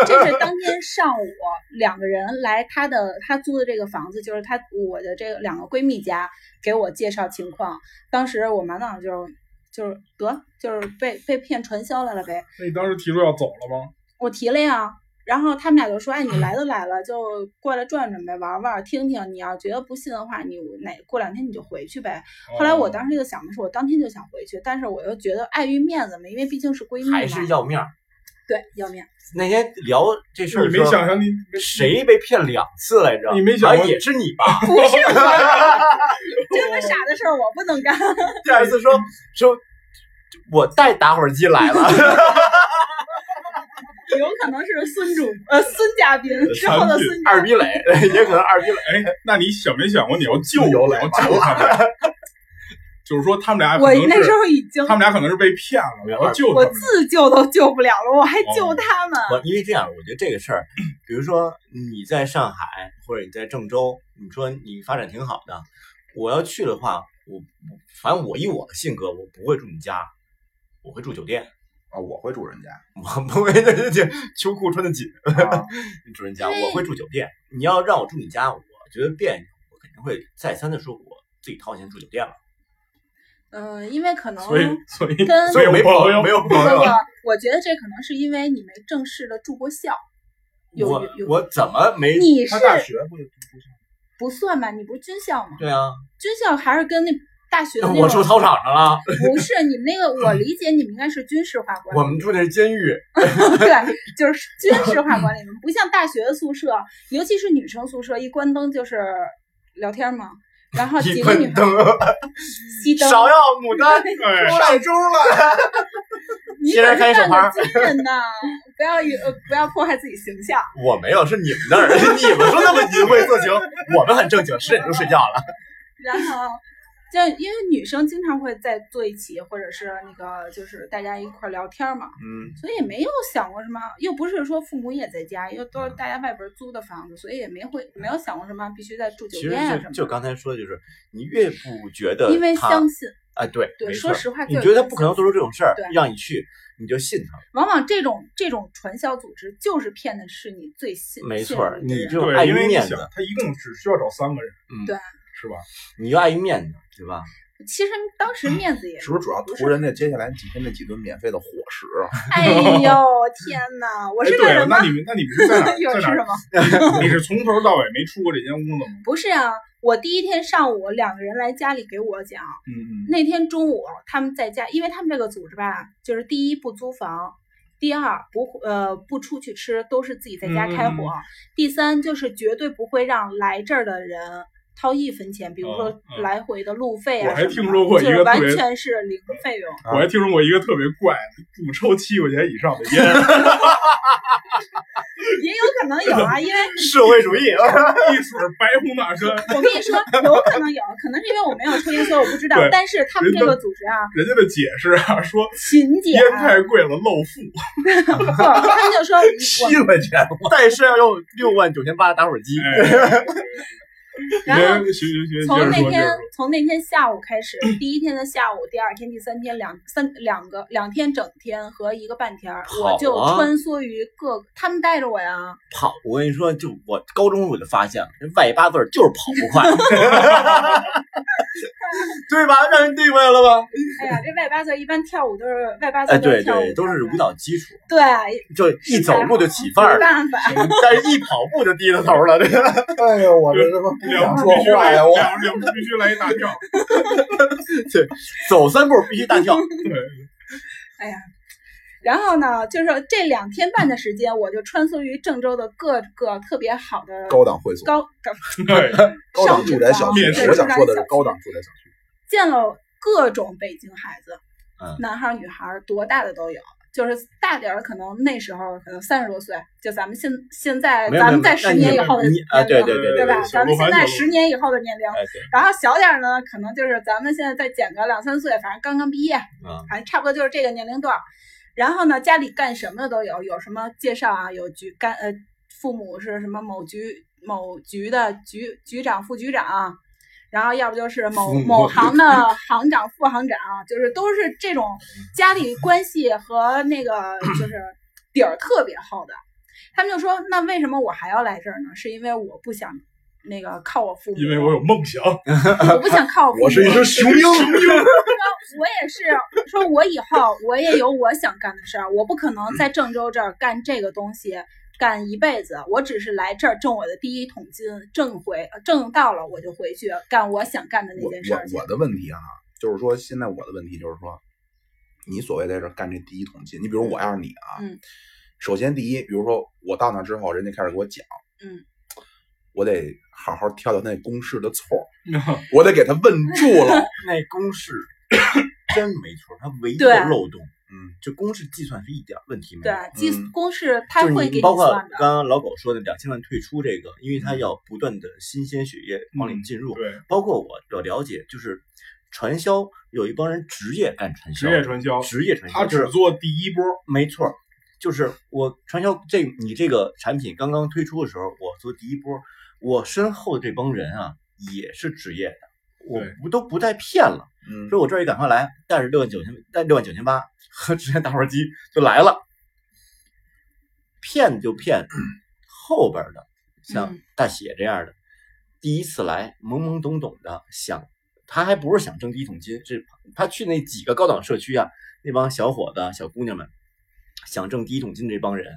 这是当天上午两个人来他的他租的这个房子，就是他我的这个两个闺蜜家给我介绍情况。当时我满脑子就是就是得就是被被骗传销来了呗。那你当时提出要走了吗？我提了呀，然后他们俩就说：“哎，你来都来了，就过来转转呗，玩玩，听听。你要觉得不信的话，你哪过两天你就回去呗。”后来我当时就想的是，我当天就想回去，但是我又觉得碍于面子嘛，因为毕竟是闺蜜嘛。还是要面儿。对要面。那天聊这事儿你的时候，没想象你谁被骗两次来着？你没想也是你吧？不是我，这么傻的事儿我不能干。第二次说说，我带打火机来了，有可能是孙主呃孙嘉宾之后的孙二逼磊，也可能二逼磊。哎，那你想没想过你要救自由我，要救他们？就是说他们俩我那时候已经他们俩可能是被骗了，我要救我他们。自救都救不了了，我还救他们。不，因为这样，我觉得这个事儿，比如说你在上海或者你在郑州，你说你发展挺好的，我要去的话，我反正我以我的性格，我不会住你家，我会住酒店，啊，我会住人家我不会那这秋裤穿的紧，啊，住人家，我会住酒店。你要让我住你家，我觉得别扭，我肯定会再三的说我自己掏钱住酒店了。嗯，因为可能所以所以跟没有没朋友，没有不不不，我觉得这可能是因为你没正式的住过校，有我有有我怎么没？你是大学不就不是不算吧？你不是军校吗？对啊，军校还是跟那大学的那种我住操场上了，不是你们那个，我理解你们应该是军事化管理。我们住的是监狱。对，就是军事化管理，不像大学的宿舍，尤其是女生宿舍，一关灯就是聊天嘛，然后几一个女灯，熄灯，芍药牡丹哎，上桌了。你接着可是开手牌半个军人呐，不要以呃不要破坏自己形象。我没有，是你们那儿，你们说那么淫秽色情，我们很正经，十点钟睡觉了。然后就因为女生经常会在坐一起，或者是那个就是大家一块儿聊天嘛，嗯，所以也没有想过什么，又不是说父母也在家，又都是大家外边租的房子，所以也没会没有想过什么必须在住酒其实店啊什么的。就就刚才说的，就是你越不觉得因为相信，哎，对，对说实话你觉得他不可能做出这种事儿，让你去，你就信他。往往这种这种传销组织就是骗的是你最信，没错你这种碍对，因为你于面子，他一共只需要找三个人，嗯对是吧？你就碍于面子，对吧？其实当时面子也是不是主要图人家接下来几天那几顿免费的伙食啊？哎呦天哪！我是个人吗那？你们那你们是在哪 在哪是什么？你是从头到尾没出过这间屋子吗？不是啊，我第一天上午两个人来家里给我讲，嗯嗯，那天中午他们在家，因为他们这个组织吧，就是第一不租房，第二不呃不出去吃，都是自己在家开火，嗯第三就是绝对不会让来这儿的人。掏一分钱，比如说来回的路费啊我还听说过一个特别全是零费用。我还听说过一个特别怪的，不抽七块钱以上的烟，也有可能有啊，因为 社会主义，一水儿白红大山。我跟你说，有可能有，可能是因为我没有抽烟，所以我不知道。但是他们这个组织啊，人家的解释啊，说勤俭烟啊，太贵了，漏富。他们就说我七块钱，但是要用六万九千八的打火机。哎，然后从那天。从那天下午开始，第一天的下午，第二天、第三天两三两个两天整天和一个半天我就啊穿梭于各，他们带着我呀，跑，我跟你说，就我高中我就发现了，这外八字就是跑不快，对吧？让人对过来了吧？哎呀，这外八字一般跳舞都是外八字哎，对跳舞对，都是舞蹈基础，对，就一走路就起范儿，没办法，但是一跑步就低着头了。这个哎呦，我这他妈不两想说步必须来，话呀！我两两步必须来一大跳。对走三步必须大跳，对，然后呢，就是这两天半的时间，我就穿梭于郑州的各个特别好的高档会所、高高对，高档住宅小区面试，我想说的是高档住宅小区。见了各种北京孩子，嗯男孩儿女孩儿多大的都有，就是大点儿的可能那时候可能三十多岁，就咱们现现在咱们在十年以后的年龄对对对对吧？咱们现在十年以后的年龄，然后小点儿呢，可能就是咱们现在再减个两三岁，反正刚刚毕业，啊，反正差不多就是这个年龄段儿。然后呢，家里干什么的都有，有什么介绍啊？有局干呃，父母是什么某局某局的局局长、副局长，然后要不就是某某行的行长、副行长，就是都是这种家里关系和那个 就是底儿特别厚的。他们就说，那为什么我还要来这儿呢？是因为我不想那个靠我父母，因为我有梦想。我不想靠我父母。我是一只雄鹰，我也是说，我以后我也有我想干的事儿，我不可能在郑州这儿干这个东西干一辈子，我只是来这儿挣我的第一桶金，挣回挣到了我就回去干我想干的那件事儿我。我的问题啊，就是说现在我的问题就是说，你所谓在这儿干这第一桶金，你比如我要是你啊，嗯首先第一，比如说我到那之后，人家开始给我讲，嗯，我得好好挑挑那公式的错儿，我得给他问住了，那公式 真没错，它唯一的漏洞，嗯，就公式计算是一点问题没有。对，计嗯公式他就是会给你包括。刚刚老狗说的两千万退出这个，因为它要不断的新鲜血液往里进入，对，包括我的了解，就是传销有一帮人职业干传销，职业传销，职业传销，他只做第一波。没错，就是我传销这你这个产品刚刚推出的时候，我做第一波，我身后这帮人啊也是职业的，我对不都不带骗了，嗯，说我这儿也赶快来，带着六万九千，带六万九千八和直接打火机就来了，骗就骗后边的，像嗯大写这样的，第一次来懵懵懂懂的想，他还不是想挣第一桶金，是他去那几个高档社区啊，那帮小伙子、小姑娘们想挣第一桶金这帮人，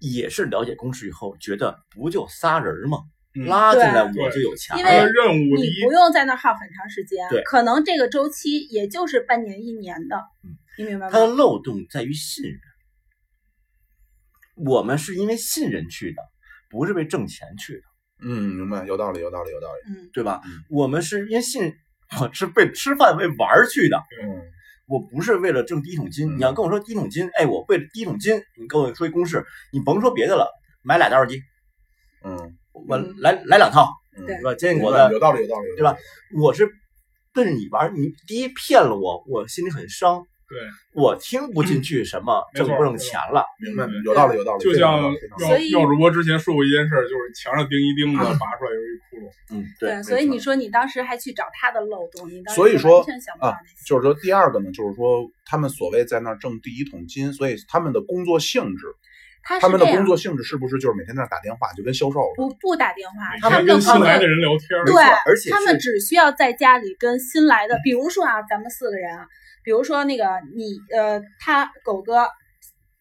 也是了解公式以后觉得不就仨人吗？嗯拉进来我就有钱因为任务你不用在那耗很长时间，对可能这个周期也就是半年一年的嗯，你明白吗它的？漏洞在于信任。我们是因为信任去的，不是为挣钱去的，嗯，明白，有道理，有道理，有道理。嗯，对吧？嗯我们是因为信，我是为吃饭为玩儿去的，嗯我不是为了挣第一桶金。嗯你要跟我说第一桶金，哎，我为了第一桶金，你跟我说一公式，你甭说别的了，买俩打火机，嗯，我嗯来来两套，嗯对是吧？坚明果的，有道理，有道理，对吧？我是奔着你玩儿，你第一骗了我，我心里很伤，对，我听不进去什么挣不挣钱了。明白，嗯有道理，有道理。就像所以妙主播之前说过一件事儿，就是墙上钉一钉子，拔出来有一窟窿。嗯，对，所以你说你当时还去找他的漏洞，你当时所以说完全想不到啊那些。就是说，第二个呢，就是说他们所谓在那儿挣第一桶金，所以他们的工作性质，他们的工，作性质是不是就是每天在那打电话，就跟销售似的？不不打电话，他们跟新来的的人聊天，对而且他们只需要在家里跟新来的，比如说啊，咱们四个人啊，比如说那个你呃，他狗哥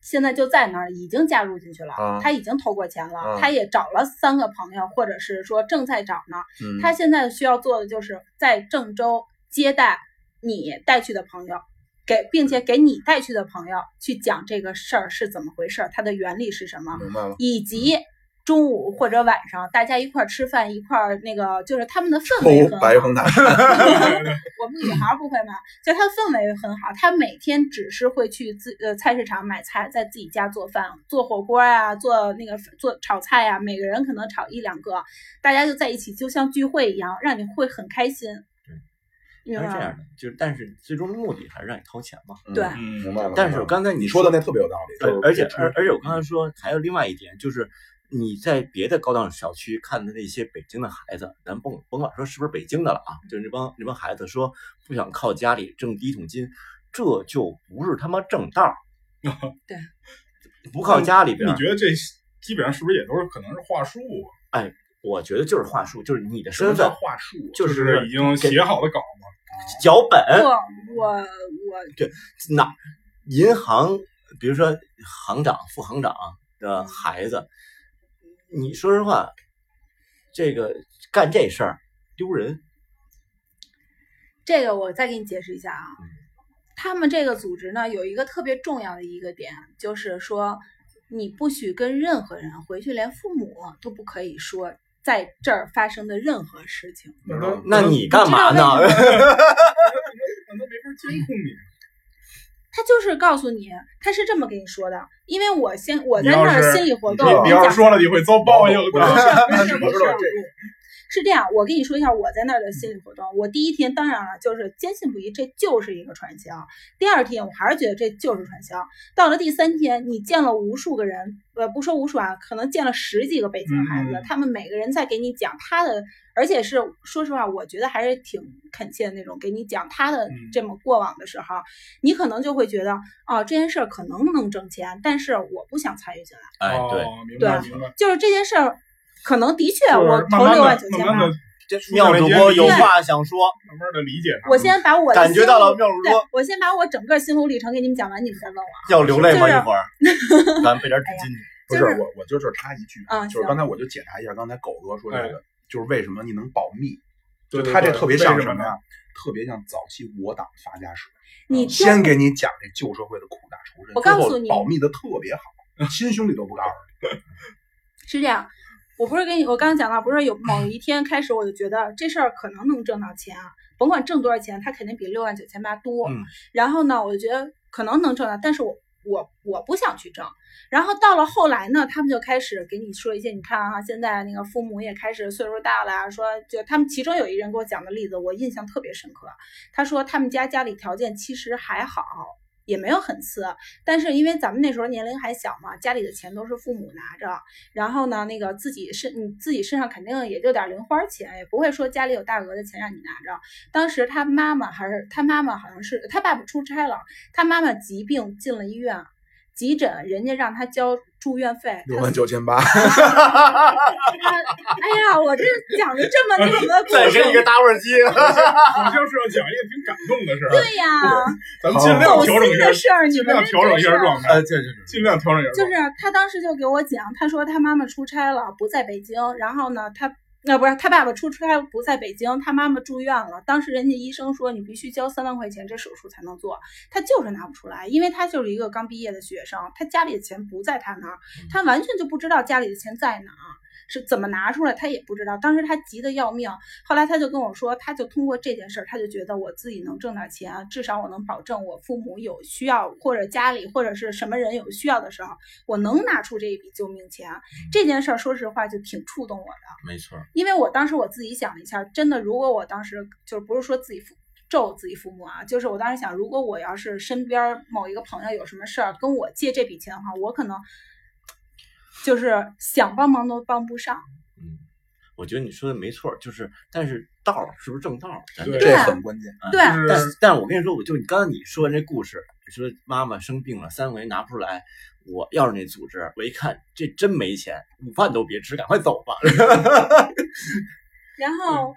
现在就在那儿，已经加入进去了，啊他已经投过钱了，啊他也找了三个朋友，或者是说正在找呢。嗯，他现在需要做的就是在郑州接待你带去的朋友。给，并且给你带去的朋友去讲这个事儿是怎么回事儿，它的原理是什么，明白了。以及中午或者晚上大家一块儿吃饭，一块儿那个就是他们的氛围很好。白 我们女孩儿不会嘛，就她的氛围很好，她每天只是会去自呃菜市场买菜，在自己家做饭，做火锅啊，做那个做炒菜呀、每个人可能炒一两个，大家就在一起，就像聚会一样，让你会很开心。是这样的，就是但是最终的目的还是让你掏钱嘛。对嗯，明白了。但是刚才你你说的那特别有道理，对而而且而而且我刚才说还有另外一点，就是你在别的高档小区看的那些北京的孩子，咱甭甭管说是不是北京的了啊，就是那帮那帮孩子说不想靠家里挣第一桶金，这就不是他妈正道儿。对，不靠家里边儿，你觉得这基本上是不是也都是可能是话术啊？我觉得就是话术，就是你的身份话术？就就是已经写好的稿嘛。脚本，我我我那银行，比如说行长、副行长的孩子，你说实话，这个干这事儿丢人。这个我再给你解释一下啊嗯，他们这个组织呢有一个特别重要的一个点，就是说你不许跟任何人回去，连父母都不可以说在这儿发生的任何事情。那你干嘛呢？那他没法监控你。他就是告诉你，他是这么跟你说的，因为我先我在那儿心理活动，你你要说了，你会遭报应不的。不是不是我知道这是这样，我跟你说一下我在那儿的心理活动。我第一天当然了，就是坚信不疑，这就是一个传销。第二天我还是觉得这就是传销。到了第三天，你见了无数个人，呃，不说无数啊，可能见了十几个北京孩子，嗯他们每个人在给你讲他的，而且是说实话，我觉得还是挺恳切的那种，给你讲他的嗯这么过往的时候，你可能就会觉得，哦，这件事儿可能能挣钱，但是我不想参与进来。哎，对，哦，明白对明白。就是这件事儿，可能的确我投六万九千八妙主播有话想说，慢慢的理解他。我先把我的感觉到了妙主播我先把我整个心路历程给你们讲完，你们再问我。要流泪吗？一会儿，咱备点纸巾去。不是我，我就这儿插一句啊就是刚才我就解答一下刚才狗哥说这个，就是为什么你能保密？对对对他这特别像为什么呀？特别像早期我党发家史，你先给你讲这旧社会的苦大仇深，最后我告诉你保密的特别好，亲兄弟都不告诉你。是这样，我不是跟你，我刚刚讲到，不是有某 一天开始，我就觉得这事儿可能能挣到钱啊，甭管挣多少钱，它肯定比六万九千八多。嗯然后呢，我就觉得可能能挣到，但是我我我不想去挣。然后到了后来呢，他们就开始给你说一些，你看啊，现在那个父母也开始岁数大了啊，说就他们其中有一人给我讲的例子，我印象特别深刻。他说他们家家里条件其实还好，也没有很次，但是因为咱们那时候年龄还小嘛，家里的钱都是父母拿着，然后呢，那个自己身你自己身上肯定也就点零花钱，也不会说家里有大额的钱让你拿着。当时他妈妈还是他妈妈好像是他爸爸出差了，他妈妈疾病进了医院，急诊人家让他交住院费，六万九千八，哎呀，我这讲的这么那什么 的故事，再给你个打火机，好像是要讲一个挺感动的事儿，对呀，咱们尽量走心调整一下的，事儿，你们这尽量调整一。下状态，呃，对对对，尽量调整一下就是。他当时就给我讲，他说他妈妈出差了，不在北京，然后呢，他那、不是他爸爸出差不在北京，他妈妈住院了。当时人家医生说你必须交三万块钱，这手术才能做，他就是拿不出来，因为他就是一个刚毕业的学生，他家里的钱不在他那儿，他完全就不知道家里的钱在哪儿。是怎么拿出来，他也不知道。当时他急得要命，后来他就跟我说，他就通过这件事儿，他就觉得我自己能挣点钱，至少我能保证我父母有需要，或者家里或者是什么人有需要的时候，我能拿出这一笔救命钱。这件事儿，说实话就挺触动我的，没错，因为我当时我自己想了一下，真的，如果我当时就不是说自己父咒自己父母啊，就是我当时想，如果我要是身边某一个朋友有什么事儿跟我借这笔钱的话，我可能就是想帮忙都帮不上。嗯，我觉得你说的没错，就是但是道儿是不是正道儿？咱这很关键。对，但是但但是我跟你说，我就你刚才你说的这故事，你说妈妈生病了，三万块钱拿不出来，我要是那组织，我一看这真没钱，午饭都别吃，赶快走吧。然后，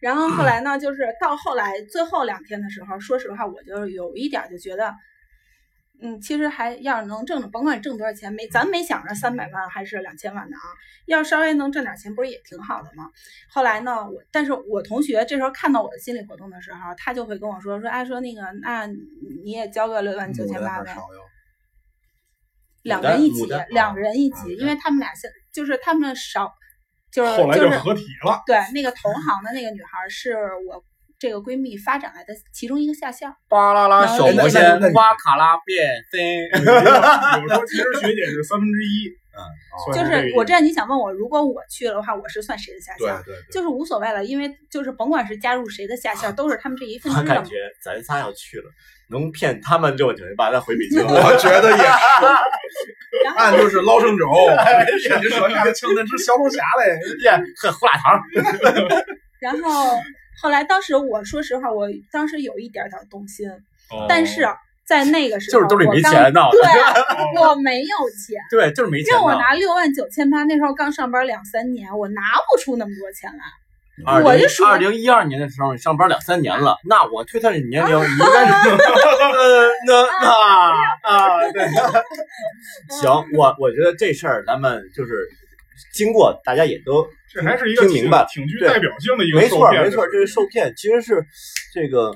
然后后来呢，就是到后来最后两天的时候，说实话，我就有一点儿就觉得，嗯，其实还要是能挣着，甭管挣多少钱，没咱没想着三百万还是两千万的啊，要稍微能挣点钱，不是也挺好的吗？后来呢，我但是我同学这时候看到我的心理活动的时候，他就会跟我说说，哎，说那个，那你也交个六万九千八呗。两人一起两人一起，啊因为他们俩现就是他们少，就是后来就就是合体了，对，那个同行的那个女孩是我这个闺蜜发展来的其中一个下线。巴啦啦小魔仙仙，哇卡拉变身。有时候其实学姐是三分之一，嗯就是我这样，你想问我，如果我去了的话，我是算谁的下线儿？对对对，就是无所谓了，因为就是甭管是加入谁的下线儿，都是他们这一份感觉咱仨要去了，能骗他们六九零八，咱回北京。我觉得也是，然后俺就是捞生粥，你说啥青春是小龙虾嘞？耶，喝胡辣汤。然后后来当时我说实话，我当时有一点点动心，哦但是在那个时候就是兜里没钱闹的对，我没有钱。对，就是没钱让我。拿六万九千八，那时候刚上班两三年，我拿不出那么多钱来。我就说二零一二年的时候，你上班两三年了，那我推算你年龄，你应该是呃 那那啊对。行，我我觉得这事儿咱们就是经过大家也都这还是一个挺听明白挺具代表性的一个没错没错，这个受骗其实是这个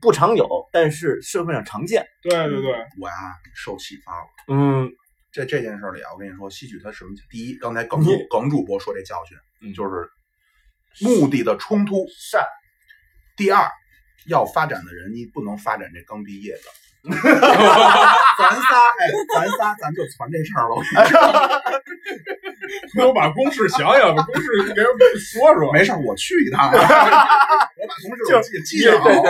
不常有，但是社会上常见。对对对，我呀受启发了。嗯，这这件事里啊，我跟你说，吸取它什么？第一，刚才耿主耿主播说这教训，嗯就是目的的冲突。善。第二，要发展的人，你不能发展这刚毕业的。咱仨，哎，咱仨，咱就传这事儿了。给 我把公式想想，把公式给说说。没事儿，我去一趟，我把同事我记记对上。对对，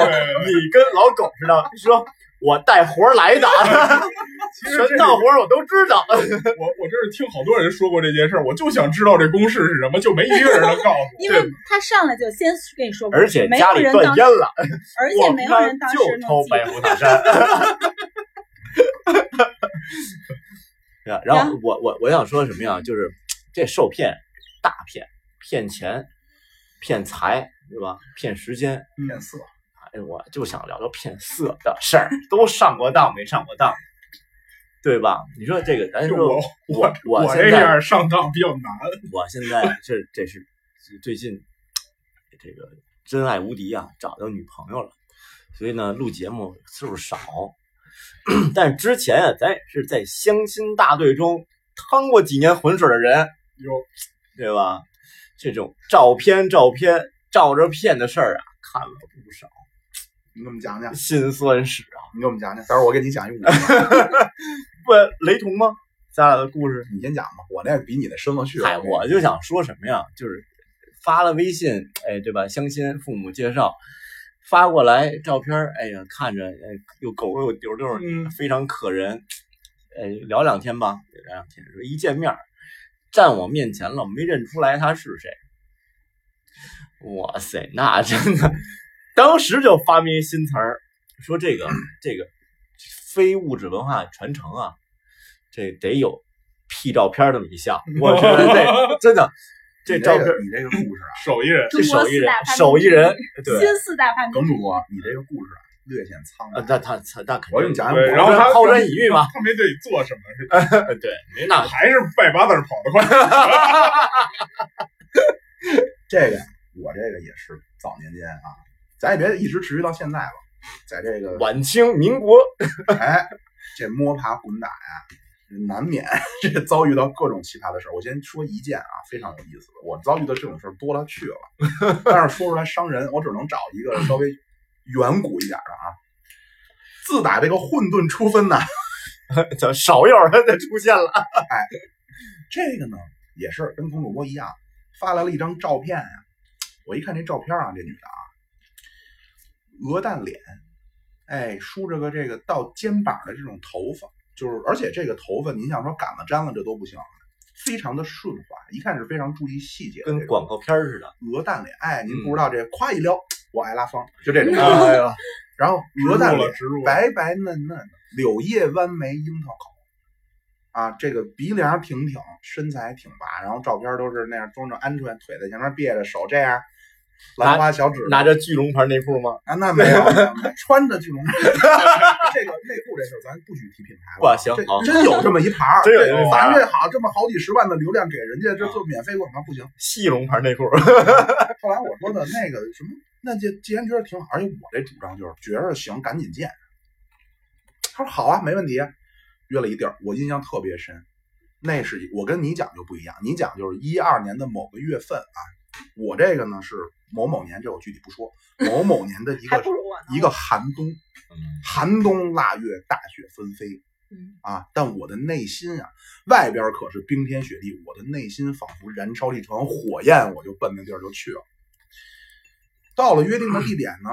你跟老狗似的，说我带活儿来的，全套活儿我都知道。我我这是听好多人说过这件事儿，我就想知道这公式是什么，就没一个人能告诉我。因为他上来就先跟你说过，而且没家里断烟了，而且没有人当时就能抽白。虎塔山。然后我我我想说什么呀？就是这受骗大骗，骗钱、骗财，对吧？骗时间。骗色，哎，我就想聊聊骗色的事儿，都上过当没上过当，对吧？你说这个，咱说我我我这样上当比较难。我现在这这是最近这个真爱无敌啊，找到女朋友了，所以呢录节目次数少，但是之前啊，咱也是在相亲大队中趟过几年浑水的人，有对吧？这种照片照片照着骗的事儿啊，看了不少，你给我们讲讲，心酸史啊，你给我们讲讲。待会儿我给你讲一个，不雷同吗？咱俩的故事。你先讲吧，我那比你的深了去了。嗨，我就想说什么呀？就是发了微信，哎，对吧？相亲，父母介绍发过来照片儿，哎呀，看着哎又狗又丢丢，嗯非常可人。哎，聊两天吧，聊两天，说一见面儿站我面前了，没认出来他是谁。哇塞，那真的，当时就发明一新词儿，说这个 这个非物质文化传承啊，这得有 P 照片这么一项，我觉得这 真的这照片这个你这个故事啊，手艺人，这手艺人手艺人对新四大发明耿主播，你这个故事啊略显苍啊，白。那他他那肯定我给你讲然后他抛砖引玉嘛，他没对你做什么，是吧？对，没那还是拜把子儿跑得快。这个我这个也是早年间啊，咱也别一直持续到现在了，在这个晚清民国 哎，这摸爬滚打呀，难免这遭遇到各种奇葩的事儿。我先说一件啊，非常有意思的，我遭遇的这种事儿多了去了，但是说出来伤人，我只能找一个稍微远古一点的啊。自打这个混沌初分呐，叫少有的就出现了，这个呢也是跟童主播一样，发来了一张照片呀、我一看这照片啊，这女的啊，鹅蛋脸，哎，梳着个这个到肩膀的这种头发，就是而且这个头发，您想说赶了粘了这都不行，非常的顺滑，一看是非常注意细节的这种跟广告片似的。鹅蛋脸。哎，您嗯不知道这夸一撩，我爱拉芳，就这种。哎呀，然后鹅蛋脸白白嫩嫩的，柳叶弯眉，樱桃口。啊，这个鼻梁挺挺，身材挺拔，然后照片都是那样装着鹌鹑，腿在前面别着，手这样，兰花小指拿着巨龙牌内裤吗？啊，那没有，穿着这种 这个内裤这事儿，咱不许提品牌了啊。这哇行好真有这么一盘儿，真有这么一盘咱这好这么好几十万的流量给人家，这做免费广告不行。细龙牌内裤，后来我说的那个什么，那既既然觉得挺好，而且我这主张就是觉着行，赶紧见。他说好啊，没问题。约了一地儿，我印象特别深。那是我跟你讲就不一样，你讲就是一二年的某个月份啊，我这个呢是某某年，这我具体不说。某某年的一个。一个寒冬，寒冬腊月，大雪纷飞嗯啊！但我的内心啊，外边可是冰天雪地，我的内心仿佛燃烧了一团火焰，我就奔那地儿就去了。到了约定的地点呢，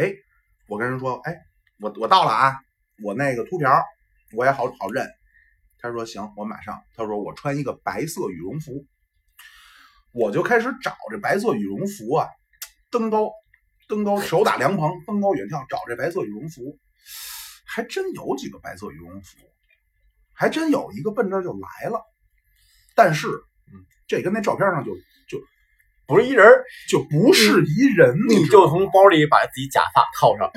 哎，我跟人说，哎，我我到了啊，我那个秃瓢我也好好认。他说行，我马上。他说我穿一个白色羽绒服，我就开始找这白色羽绒服啊，登高登高，手打凉棚，登高远眺，找这白色羽绒服，还真有几个白色羽绒服，还真有一个奔这儿就来了，但是，嗯，这跟那照片上就就不是一人，就不是一人，你就从包里把自己假发套上，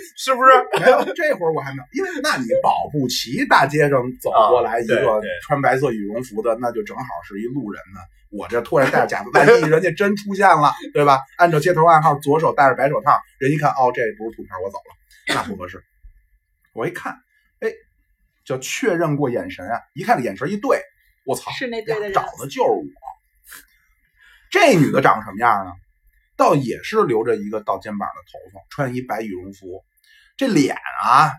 是不是？没有，这会儿我还没有，因为那你保不齐大街上走过来一个穿白色羽绒服的，那就正好是一路人呢。我这突然戴着假发，万 一人家真出现了，对吧？按照街头暗号，左手戴着白手套，人一看，哦，这不是图片，我走了，那不合适。我一看，哎，就确认过眼神啊，一看这眼神一对，我操，是那对的人找的就是我。这女的长什么样呢？倒也是留着一个到肩膀的头发，穿一白羽绒服，这脸啊，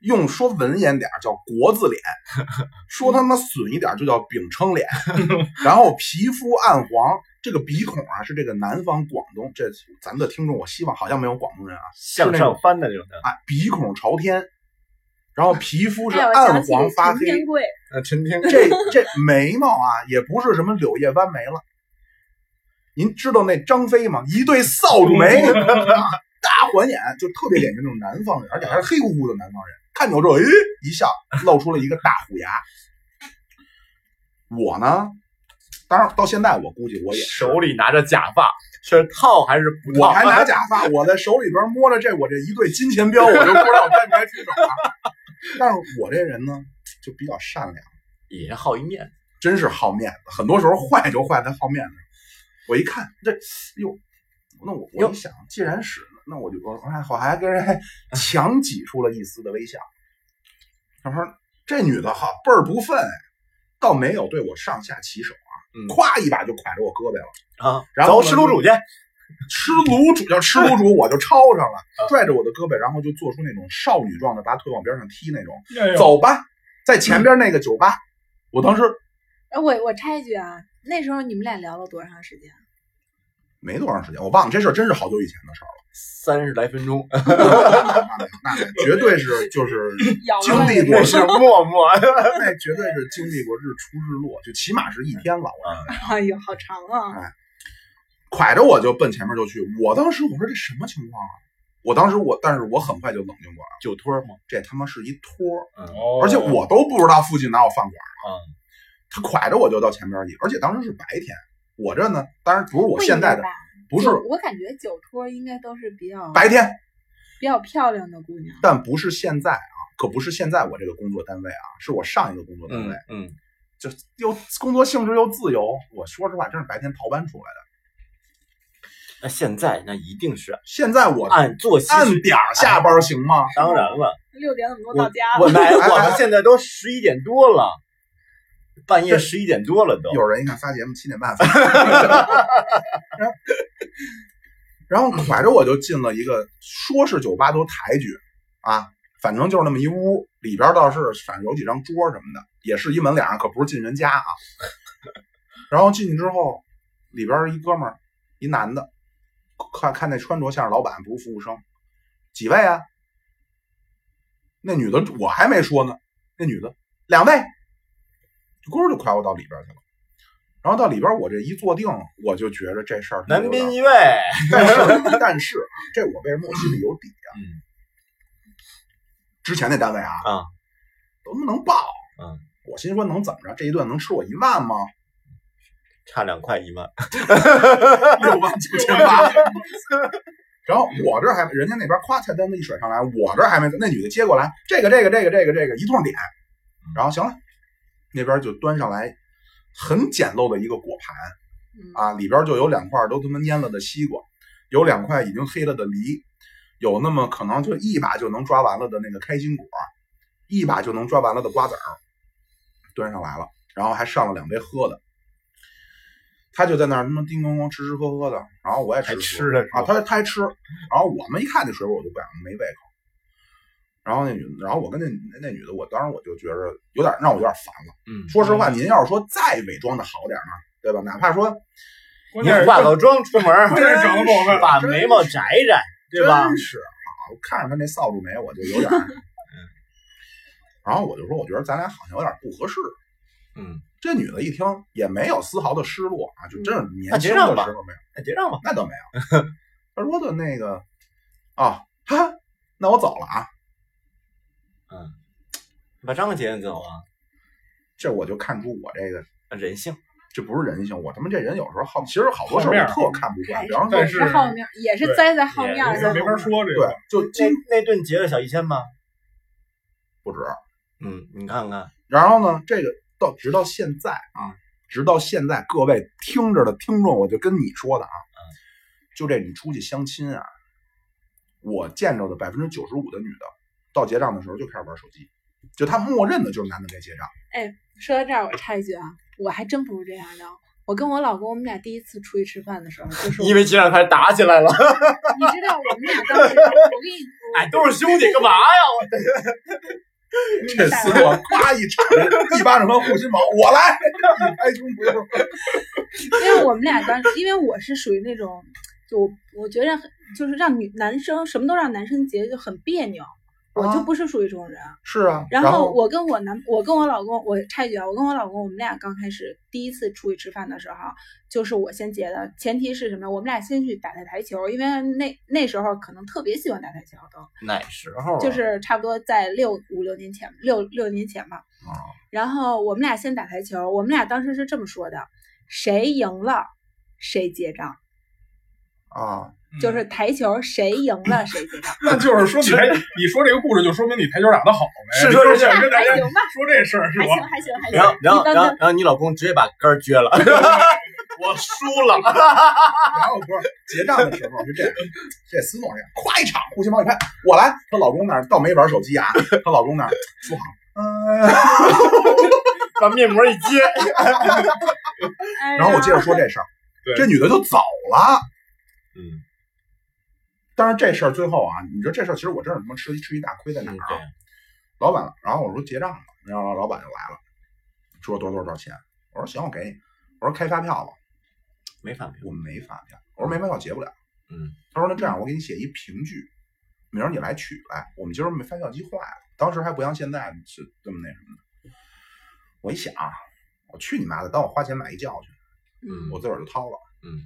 用说文言点叫国字脸，说他妈损一点就叫饼撑脸，然后皮肤暗黄，这个鼻孔啊是这个南方广东，这咱们的听众我希望好像没有广东人啊，向上翻的那种的，啊鼻孔朝天，然后皮肤是暗黄发黑，陈天贵，呃，陈天。这 这眉毛啊，也不是什么柳叶弯眉了。您知道那张飞吗？一对扫帚眉，大环眼，就特别典型那种南方人，而且还是黑乎乎的南方人。看见我之后，哎，一笑，露出了一个大虎牙。我呢，当然到现在我估计我也，手里拿着假发，是套还是不套？我还拿假发，我在手里边摸着这我这一对金钱镖，我就不知道我该不该出手了。但是我这人呢，就比较善良。也好一面子，真是好面子，很多时候坏就坏在好面子上。我一看这，哟，那我我一想，既然是，那我就我我还我还跟人还 强挤出了一丝的微笑。他说这女的哈倍儿不忿哎，倒没有对我上下其手啊，嗯咵一把就挎着我胳膊了。啊，然后走吃卤煮去，吃卤煮要吃卤煮，我就抄上了，拽着我的胳膊，然后就做出那种少女状的，把腿往边上踢那种。哎，走吧，在前边那个酒吧，我当时哎我我插一句啊，那时候你们俩聊了多长时间？没多长时间，我忘了这事儿真是好久以前的事儿了。三十来分钟，那 那绝对是就是经历过那，是默默。那绝对是经历过日出日落，就起码是一天了。我认为 哎呦，好长啊！挎着我就奔前面就去，我当时我说这什么情况啊？我当时我，但是我很快就冷静过来了，酒托吗？这他妈是一托，而且我都不知道附近哪有饭馆。啊，他挎着我就到前边去，而且当时是白天。我这呢，当然不是我现在的，吧？不是我感觉酒托应该都是比较白天，比较漂亮的姑娘。但不是现在啊，可不是现在我这个工作单位啊，是我上一个工作单位，嗯嗯，就又工作性质又自由。我说实话，真是白天逃班出来的。那现在那一定是现在我按作息按点儿下班行吗？当然了，六点怎么都到家了？我来，哎我们现在都十一点多了，半夜十一点多了都。有人一看发节目七点半发，然后拐着我就进了一个说是酒吧都抬举啊，反正就是那么一屋，里边倒是反正有几张桌什么的，也是一门脸上，可不是进人家啊。然后进去之后，里边一哥们儿，一男的，看看那穿着像是老板，不是服务生。几位啊？那女的我还没说呢，那女的两位，咕儿就快我到里边去了。然后到里边，我这一坐定，我就觉着这事儿男宾一位，但是但是啊，这我为什么我心里有底啊？嗯之前那单位啊，啊，能不能报？嗯，我心说能怎么着？这一顿能吃我一万吗？差两块一万 六万九千八。然后我这还人家那边夸菜单子一甩上来，我这还没那女的接过来，这个这个这个这个这个一通点，然后行了，那边就端上来很简陋的一个果盘嗯啊，里边就有两块都他妈蔫了的西瓜，有两块已经黑了的梨，有那么可能就一把就能抓完了的那个开心果，一把就能抓完了的瓜子儿，端上来了，然后还上了两杯喝的。他就在那儿他妈叮咣咣吃吃喝喝的，然后我也吃还吃啊，他他还吃，然后我们一看这水果我就不想没胃口，然后那女的，然后我跟那那女的，我当时我就觉着有点让我有点烦了。嗯，说实话，您要是说再伪装的好点呢，对吧？哪怕说你化个妆出门。把眉毛摘摘，对吧？真是啊，我看着他那扫帚眉，我就有点儿。然后我就说，我觉得咱俩好像有点不合适。嗯，这女的一听也没有丝毫的失落啊，就真是年轻的时候没有，那结账吧。那倒没有。她说的那个啊，哈，那我走了啊。嗯，把账结了走啊，这我就看出我这个人性。这不是人性，我他妈这人有时候好，其实好多事儿好面儿我特看不惯。比方说，但是是好面，也是栽在好面也儿上。没法说这个。，对就今那顿结了小一千吗？不止。嗯，你看看，然后呢，这个到直到现在啊，直到现在，各位听着的听众，我就跟你说的啊，就这你出去相亲啊，我见着的百分之九十五的女的，到结账的时候就开始玩手机，就他默认的就是男的该结账。哎说到这儿，我插一句啊，我还真不是这样的。我跟我老公，我们俩第一次出去吃饭的时候，就是因为结账开始打起来了。你知道我们俩当时，我跟你，哎，都是兄弟，干嘛呀？这 斯诺夸一铲，一巴掌和护心毛，我来，一拍胸脯。因为我们俩当时，因为我是属于那种，就我我觉得很就是让女男生什么都让男生结就很别扭，我就啊不是属于这种人。是啊，然然后我跟我男，我跟我老公，我插一句啊，我跟我老公，我们俩刚开始第一次出去吃饭的时候，就是我先结的，前提是什么？我们俩先去打台台球，因为那那时候可能特别喜欢打台球都，哪时候啊？就是差不多在六五六年前，六六年前吧。啊，然后我们俩先打台球，我们俩当时是这么说的：谁赢了谁结账，啊，就是台球谁赢了谁结账。那就是说你，你说这个故事就说明你台球打得好呗。是说你就想跟大家还行吧说这事儿是吧？还行还行还行，然后，然后，然后，然后你老公直接把杆儿撅了，我输了。然后不是结账的时候是这样，这斯诺这样，夸一场，互相帮一拍，我来。她老公那儿倒没玩手机啊，她老公那儿说好，嗯、把面膜一接，哎呀然后我接着说这事儿，这女的就走了。嗯，但是这事儿最后啊，你说这事儿其实我真是他妈吃吃一大亏在哪儿对啊？老板，然后我说结账吧，然后老板就来了，说多多少多少钱，我说行，我给你，我说开发票吧，没发票。我没发票，我说没发票结不了。嗯，他说那这样，我给你写一凭据，明儿你来取来。我们今儿没发票机坏了，当时还不像现在是这么那什么的。我一想，我去你妈的，当我花钱买一觉去，嗯我自个儿就掏了。嗯，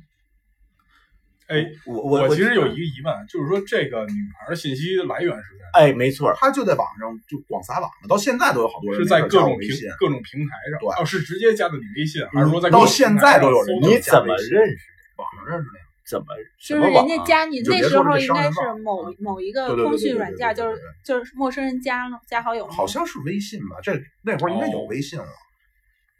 哎，我我我其实有一个疑问，就是说这个女孩的信息来源是在哪哎，没错儿，他就在网上就广撒网了，到现在都有好多人是在各种平。各种平台上，对哦，是直接加的你微信，还是说在到现在都有人你怎么认识？网上认识的呀，怎么什就是人么网啊？家加你就那时候应该是某某一个通讯软件，就是就是陌生人加了加好友吗，好像是微信吧？这那会儿应该有哦微信了。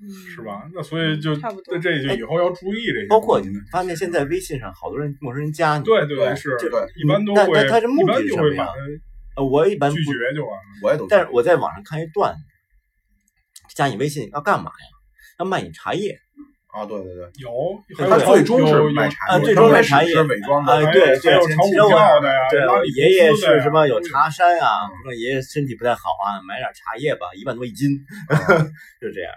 嗯是？吧？那所以就那这就以后要注意这些，包括你发现现在微信上好多人陌生人加你，对对对是，对一般都会，但但他这目一的什么呀呃，我一般拒绝就完了。我也都，但是我在网上看一段子，加你微信要干嘛呀？要卖你茶叶。啊，对对对，有，对他最终是卖茶叶，啊最终卖茶叶是伪装的，哎，对对的呀，对爷爷是什么有茶山啊？什么爷爷身体不太好啊，买点茶叶吧，一万多一斤，就是这样。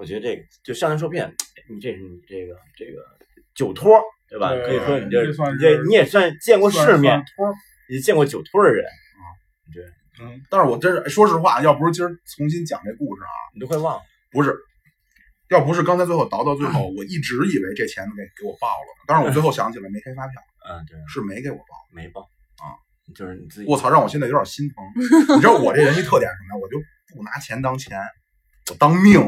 我觉得这个就上当受骗，你这是你这个这个酒托儿对吧？对可以说你这这你这你也算见过世面算，托儿你见过酒托儿的人啊，嗯，但是我真是说实话，要不是今儿重新讲这故事啊，你都快忘了。不是，要不是刚才最后倒到最后，我一直以为这钱给给我报了呢，但是我最后想起来没开发票，嗯，对，是没给我报。没报啊，就是你自己。我操，让我现在有点心疼。你知道我这人一特点是什么呀？我就不拿钱当钱，我当命。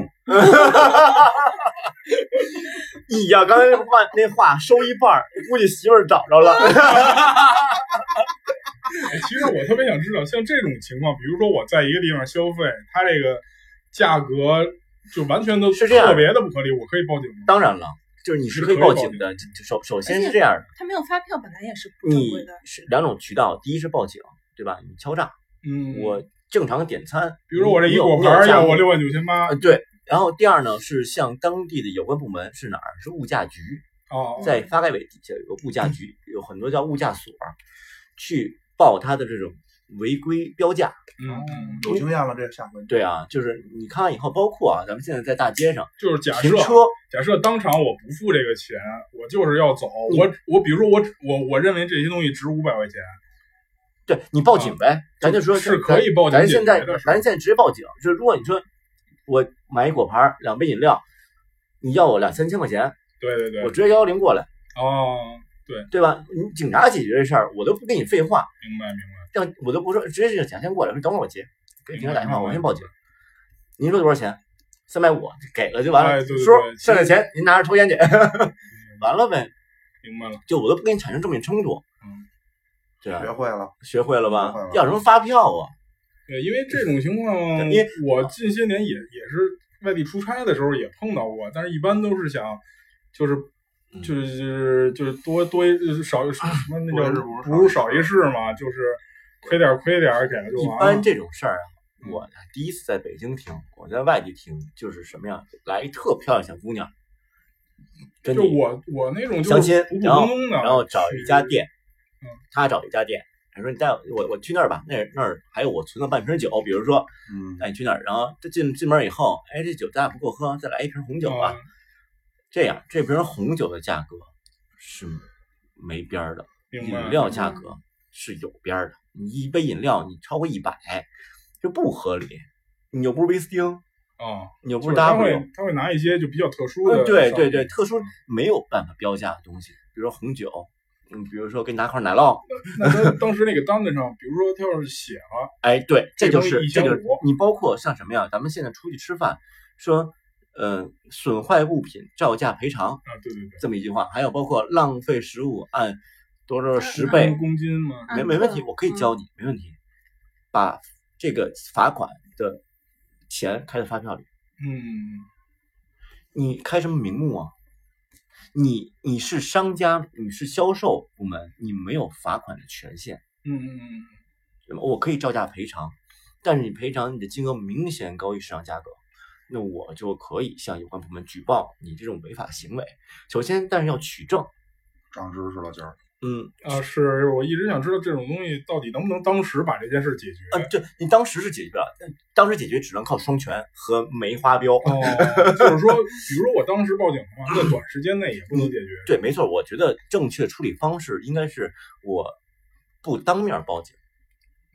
你 呀，刚才那话那话收一半儿，估计媳妇儿找着了。哎，其实我特别想知道，像这种情况，比如说我在一个地方消费，它这个价格就完全都是这样特别的不合理，我可以报警吗？当然了，就是你是可以报警的。首首先是这样的，他没有发票本来也是不正你规的，是两种渠道，第一是报警，对吧？你敲诈，嗯，我正常点餐，比如说我这一果盘儿价目要我六万九千八呃，对。然后第二呢是向当地的有关部门是哪儿？是物价局，哦，在发改委底下有个物价局，有很多叫物价所，去报它的这种违规标价。嗯嗯，有经验了，这下回对啊，就是你看完以后，包括啊，咱们现在在大街上就是假设停车，假设当场我不付这个钱，我就是要走，我我比如说我我我认为这些东西值五百块钱，对你报警呗，咱就说啊是可以报警解咱现在咱现在直接报警，就是如果你说我买一果盘儿两杯饮料，你要我两三千块钱，对对对，我直接幺幺零过来，哦，对对吧？你警察解决这事儿，我都不跟你废话，明白明白，让我都不说，直接就警察先过来，说等会儿我接，给警察打电话，我先报警。您说多少钱？三百五，给了就完了。叔，其剩下钱您拿着抽烟去，完了呗。明白了，就我都不跟你产生正面冲突，嗯，对？学会了。学会了吧了？要什么发票啊？对，因为这种情况，因为我近些年也也是外地出差的时候也碰到过，但是一般都是想就是。嗯就是就是多多一就是少什么那叫多一事不如少一事嘛，就是亏点亏点儿给了就一完了。般这种事儿啊，嗯我第一次在北京听，我在外地听，就是什么呀？来一特漂亮小姑娘，跟你就我我那种就相亲是普普然后通通的，然后找一家店嗯，他找一家店，他说你带我我我去那儿吧，那儿那儿还有我存了半瓶酒，比如说嗯，带你去那儿，然后这进进门以后，哎，这酒咱俩不够喝，再来一瓶红酒吧。啊这样，这瓶红酒的价格是没边儿的，饮料价格是有边儿的。你一杯饮料你超过一百，就不合理。你又不是威斯汀，啊，你又不是是他会他会拿一些就比较特殊的嗯，对对对，特殊没有办法标价的东西，比如说红酒，嗯，比如说给你拿块奶酪，那他当时那个单子上，比如说他要是写了，哎，对，这就是这就是你包括像什么呀？咱们现在出去吃饭，说，呃，损坏物品照价赔偿啊，对对对，这么一句话，还有包括浪费食物按多少十按倍，公斤吗，没没问题，我可以教你，没问题。把这个罚款的钱开在发票里，嗯，你开什么名目啊？你你是商家，你是销售部门，你没有罚款的权限。嗯嗯嗯，那么我可以照价赔偿，但是你赔偿你的金额明显高于市场价格，那我就可以向有关部门举报你这种违法行为。首先，但是要取证，长知识了，今儿嗯啊，是我一直想知道这种东西到底能不能当时把这件事解决。啊，对你当时是解决不了，但当时解决只能靠双拳和梅花镖。哦，就是说，比如说我当时报警的话，在短时间内也不能解决。对，没错，我觉得正确处理方式应该是我不当面报警，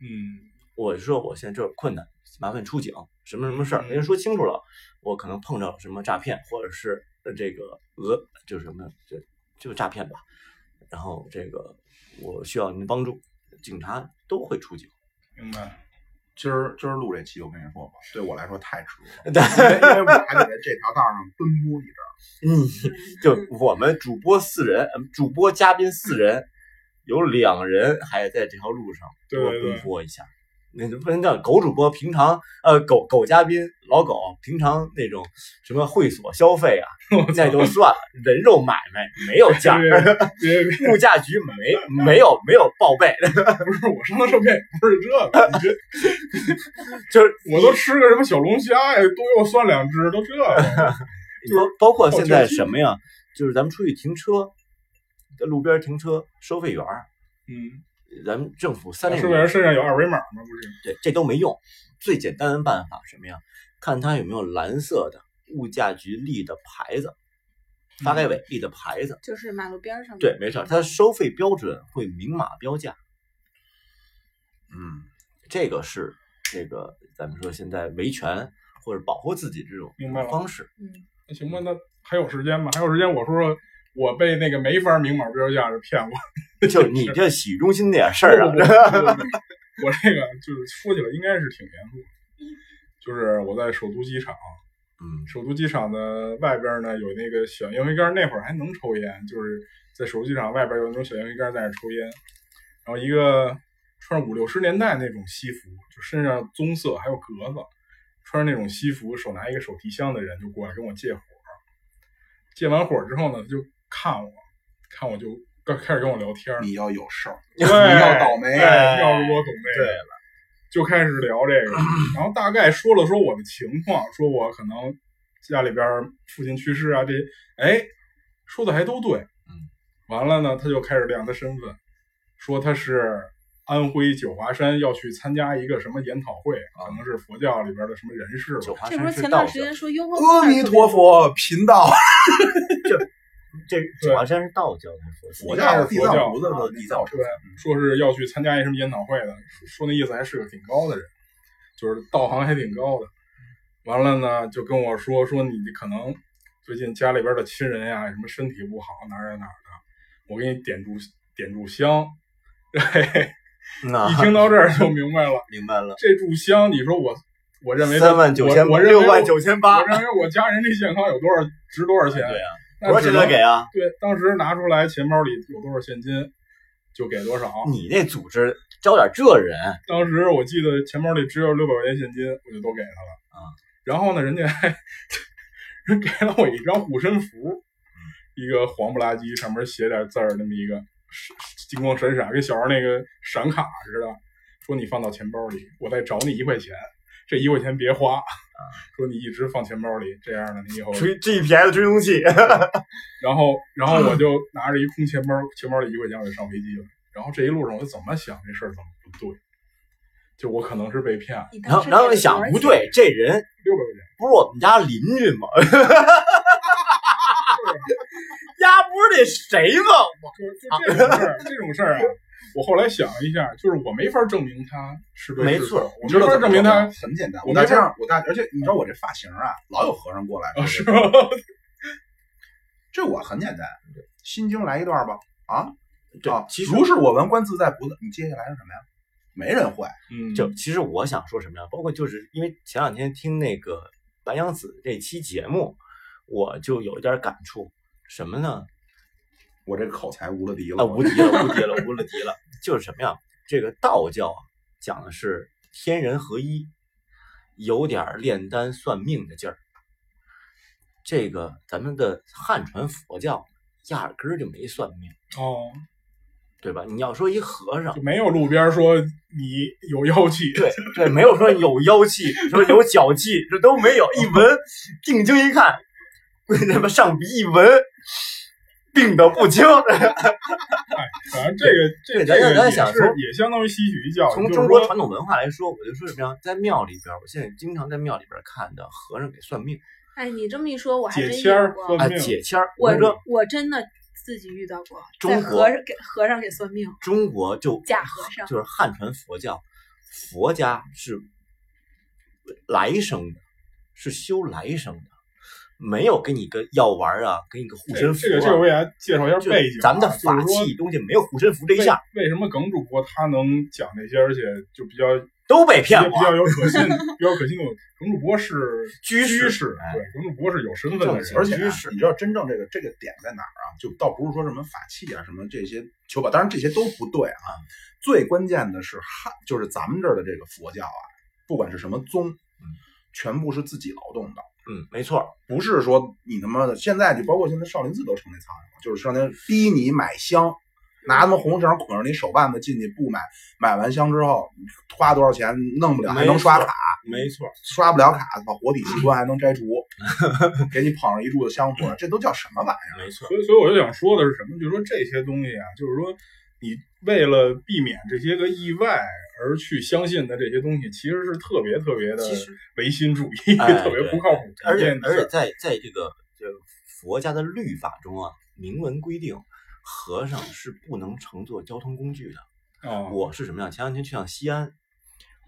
嗯我是说我现在这有困难，麻烦出警，什么什么事儿，嗯人家说清楚了，我可能碰着什么诈骗，或者是呃这个讹，就是什么就就是诈骗吧，然后这个我需要您帮助，警察都会出警。明白？今儿今儿录这期，我跟你说吧，对我来说太值了，对，因为我还得在这条道上奔波一阵儿。嗯，就我们主播四人，呃主播嘉宾四人，有两人还在这条路上多奔波一下。那就不能叫狗主播，平常呃狗狗嘉宾老狗，平常那种什么会所消费啊，那就算了，人肉买卖没有价物价局没没有没有报备，不是我上当受骗，不是这个，你这 就是我都吃个什么小龙虾呀，多给我算两只，都这个。包包括现在什么呀？就是咱们出去停车，在路边停车收费员儿，嗯，咱们政府三点收费员身上有二维码吗？不是？这这都没用。最简单的办法什么呀？看他有没有蓝色的物价局立的牌子，发改委立的牌子。就是马路边上。对，没事儿，它收费标准会明码标价。嗯，这个是这个咱们说现在维权或者保护自己这种明白了方式。嗯，那行吧，那还有时间吗？还有时间，我说说我被那个没法明码标价的骗过。就你这洗浴中心那点事儿啊 我这个就是说起来应该是挺严肃，就是我在首都机场，嗯。首都机场的外边呢有那个小烟灰缸，那会儿还能抽烟，就是在首都机场外边有那种小烟灰缸在那抽烟，然后一个穿着五六十年代那种西服，就身上棕色还有格子，穿着那种西服，手拿一个手提箱的人就过来跟我借火，借完火之后呢，他就看我，看我就刚开始跟我聊天儿，你要有事儿，你要倒霉哎要是我懂这个，对就开始聊这个，然后大概说了说我的情况，说我可能家里边父亲去世啊，这哎说的还都对，嗯，完了呢，他就开始亮他身份，说他是安徽九华山要去参加一个什么研讨会，可能是佛教里边的什么人士吧九，华这不是山是道教前段时，间说雍和阿弥陀，佛频道，这 九华山是道教的说佛教？佛教地佛教藏菩萨的地说是要去参加一什么研讨会的，说说那意思还是个挺高的人，就是道行还挺高的。完了呢，就跟我说说你可能最近家里边的亲人呀，什么身体不好，哪儿哪儿哪儿的，我给你点炷点炷香。一听到这儿就明白了，明白了，这炷香，你说我，我认为三万九千八，我我认为六万九千八我，认为我家人这健康有多少值多少钱？对呀，那多少钱只能得给啊？对，当时拿出来钱包里有多少现金，就给多少。你那组织招点这人，当时我记得钱包里只有六百块钱现金，我就都给他了啊。然后呢，人家还人 给了我一张护身符，一个黄不拉几，上面写点字儿，那么一个金光闪闪，跟小时候那个闪卡似的。说你放到钱包里，我再找你一块钱，这一块钱别花。说你一直放钱包里，这样的，你以后追 GPS 追踪器，然后，然后我就 拿着一空钱包，钱包里一块钱，我就上飞机了。然后这一路上，我就怎么想这事儿怎么不对？就我可能是被骗了然后然后一想不对，这人六百块钱，不是我们家邻居吗？呀，不是那谁吗？就就这种事儿，这种事儿啊，我后来想了一下，就是我没法证明他是对是没错错，我没法证明他很简单，我没法我大而且你知道我这发型啊，老有和尚过来啊，是吗？这我很简单，心经来一段吧。啊啊，对其实如是我闻，观自在不在。你接下来是什么呀？没人会。嗯，就其实我想说什么呀？包括就是因为前两天听那个白娘子这期节目，我就有一点感触，什么呢？我这个口才无了敌了。啊，无敌了，无敌了，无了敌了！就是什么呀？这个道教啊，讲的是天人合一，有点儿炼丹算命的劲儿。这个咱们的汉传佛教压根儿就没算命，哦，对吧？你要说一和尚就，没有路边说你有妖气，对对，没有说有妖气，说有脚气，这都没有。一闻，定睛一看，他妈上鼻一闻，病得不轻。反正这个这个咱咱想说也相当于吸取一教训，从中国传统文化来说，我就说什么呀？在庙里边儿，我现在经常在庙里边儿看的和尚给算命，哎，你这么一说，我还真解签儿有过哎，解签儿。我说，我真的自己遇到过，中国在和给和尚给算命，中国就假和尚就是汉传佛教，佛家是来生的，是修来生的。没有给你个药丸啊，给你个护身符、啊。这个这个我给大家介绍一下背景啊，咱们的法器东西没有护身符这一项，为什么耿主播他能讲这些，而且就比较都被骗了比较。有可信、比较可信度？耿主播是 居士对，耿主播是有身份的人，而且啊居士你知道真正这个这个点在哪儿啊？就倒不是说什么法器啊，什么这些求法，当然这些都不对啊。最关键的是汉，就是咱们这儿的这个佛教啊，不管是什么宗，全部是自己劳动的，嗯，没错，不是说你他妈的现在就包括现在少林寺都成那苍蝇了，就是少林逼你买香，拿他妈红绳捆着你手腕子进去不买，买完香之后花多少钱弄不了，还能刷卡，没错，刷不了卡，把活体器官还能摘除，给你捧上一柱子香火，这都叫什么玩意儿？没错。所以，所以我就想说的是什么？就是说这些东西啊，就是说你为了避免这些个意外而去相信的这些东西，其实是特别特别的其实唯心主义，哎 特别不靠谱而且。而且在在这个这个佛家的律法中啊，明文规定，和尚是不能乘坐交通工具的。哦，我是什么样？前两天去趟西安，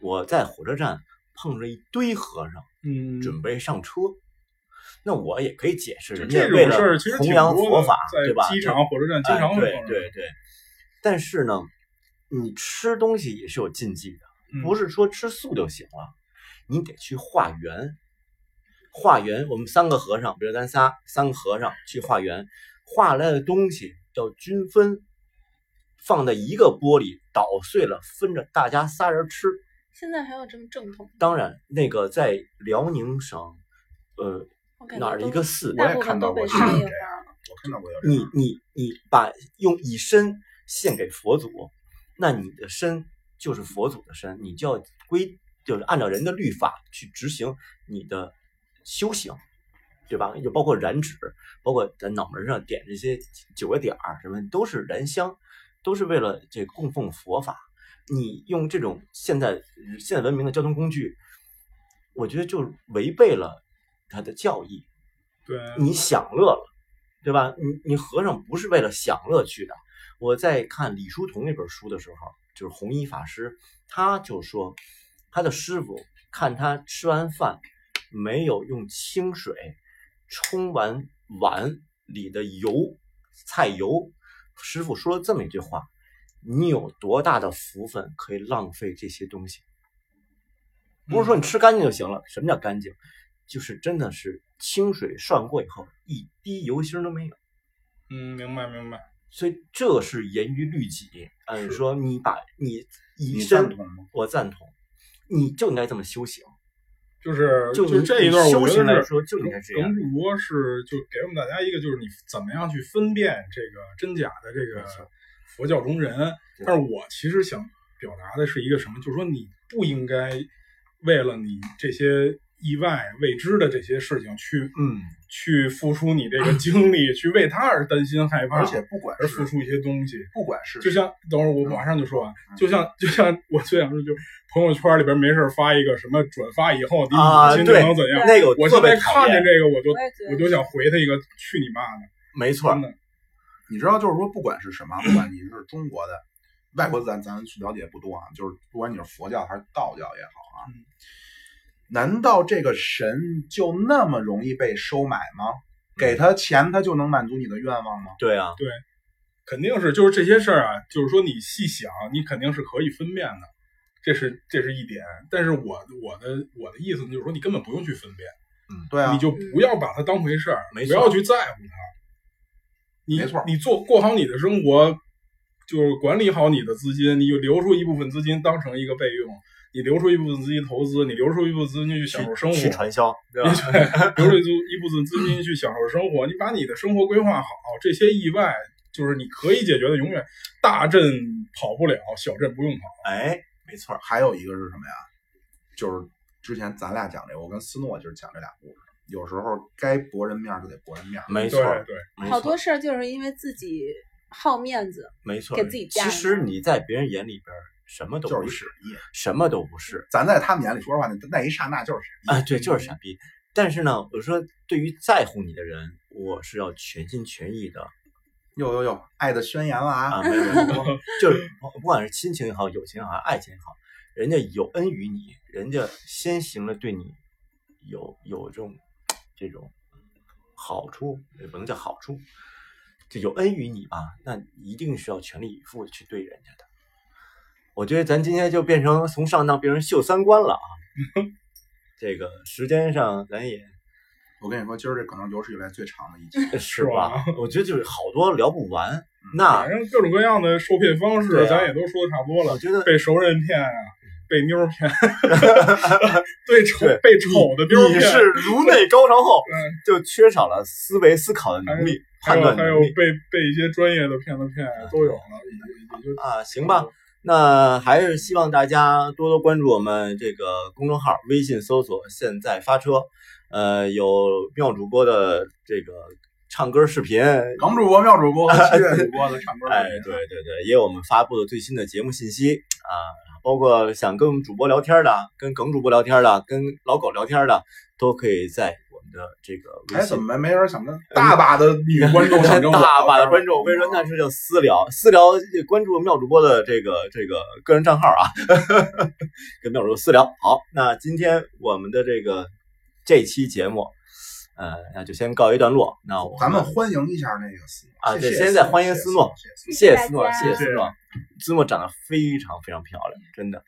我在火车站碰着一堆和尚，嗯，准备上车。那我也可以解释，就人家为了这种事儿其实弘扬佛法，对吧？机场、火车站经常哎会碰着对对对。但是呢，你吃东西也是有禁忌的，嗯不是说吃素就行了，你得去化缘。化缘，我们三个和尚，比如咱仨三个和尚去化缘，化来的东西要均分，放在一个锅里捣碎了，分着大家仨人吃。现在还有这么正统？当然，那个在辽宁省，呃，哪儿的一个寺，我也看到过这样。我看到过有你你你把用以身献给佛祖，那你的身就是佛祖的身，你就要归就是按照人的律法去执行你的修行，对吧？就包括燃纸，包括在脑门上点这些九个点儿，什么都是燃香，都是为了这供奉佛法。你用这种现在现代文明的交通工具，我觉得就违背了他的教义。对，你享乐了，对吧？你你和尚不是为了享乐去的。我在看李叔同那本书的时候，就是弘一法师，他就说他的师傅看他吃完饭没有用清水冲完碗里的油菜油，师傅说了这么一句话：你有多大的福分可以浪费这些东西？不是说你吃干净就行了。什么叫干净？就是真的是清水涮过以后，一滴油星都没有。嗯，明白明白。所以这是严于律己。按是说你把你以你身赞，同吗？我赞同，你就应该这么修行。就是就你这一段，我觉得说，就应该这样耿。主播是就给我们大家一个，就是你怎么样去分辨这个真假的这个佛教中人。但是我其实想表达的是一个什么，就是说你不应该为了你这些意外未知的这些事情去嗯，去付出你这个 精力，去为他而担心害怕，而且不管是而付出一些东西。不管是就像等会儿我马上就说完，嗯就像就像我最想说，就朋友圈里边没事儿发一个什么转发以后你啊，心情能怎样？，那个我现特别讨在看见。这个，我就我就想回他一个去你妈的！没错真，的，你知道，就是说，不管是什么，不管你是中国的、外国的，咱咱了解不多啊。就是不管你是佛教还是道教也好啊，嗯难道这个神就那么容易被收买吗？给他钱，他就能满足你的愿望吗？对啊，对肯定是就是这些事儿啊，就是说你细想，你肯定是可以分辨的，这是这是一点。但是我我的我的意思就是说，你根本不用去分辨，嗯对啊，你就不要把它当回事儿，没错不要去在乎它。你没错你做过好你的生活，就是管理好你的资金，你就留出一部分资金当成一个备用，你留出一部分资金投资，你留出一部分资金去享受生活，去传销，对吧？留出 一部分资金去享受生活，你把你的生活规划好，这些意外就是你可以解决的，永远大阵跑不了，小阵不用跑。哎，没错，还有一个是什么呀？就是之前咱俩讲这个，我跟斯诺就是讲这俩故事。有时候该驳人面儿就得驳人面儿。没错，对对，没错好多，事儿就是因为自己好面子，没错。给自己加其实你在别人眼里边什么都不是，什么都不是。咱在他们眼里说实话，那那一刹那就是傻逼。啊，对，就是傻逼。但是呢，我说对于在乎你的人，我是要全心全意的有有有，爱的宣言了啊！啊，没 有没有，没有 就是不管是亲情也好，友情也好，爱情也好，人家有恩于你，人家先行了对你有有这种这种好处也不能叫好处，就有恩于你吧，那一定是要全力以赴的去对人家的。我觉得咱今天就变成从上当变成秀三观了啊！这个时间上咱也我跟你说，今儿这可能有史以来最长的一集。是吧吧？我觉得就是好多聊不完。那反正各种各样的受骗方式，啊咱也都说的差不多了。我觉得被熟人骗啊，被妞儿骗，对丑对被丑的妞儿骗，你是颅内高潮后嗯就缺少了思维思考的能力、还有判断能力还有被被一些专业的骗子骗都有了，也也就啊。行吧，那还是希望大家多多关注我们这个公众号，微信搜索“现在发车”，呃，有妙主播的这个唱歌视频，耿主播、妙主播和七月主播的唱歌 哎，对对对，也有我们发布的最新的节目信息。啊，包括想跟我们主播聊天的、跟耿主播聊天的、跟老狗聊天的，都可以在的这个微信哎，怎。么没没人想跟大把的女 观众想跟大把的观众，我跟你说，那是叫私聊，私聊关注妙主播的这个这个个人账号啊，跟妙主播私聊。好，那今天我们的这个这期节目，呃，那就先告一段落。那我咱们欢迎一下那个思诺啊对现在欢迎思诺谢谢思诺，谢谢思诺，思诺长得非常非常漂亮，真的。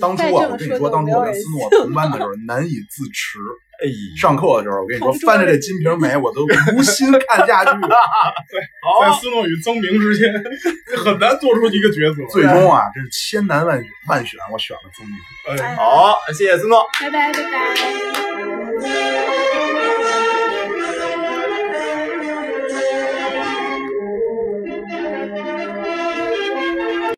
当初啊，我跟你说，当初我跟斯诺同班的时候难以自持。哎，上课的时候，我跟你说，翻着这《金瓶梅》，我都 无心看下去。对在思诺与曾明之间很难做出一个抉择。最终啊，真是千难万万选，我选了曾明。哎，好，谢谢思诺。拜拜拜拜。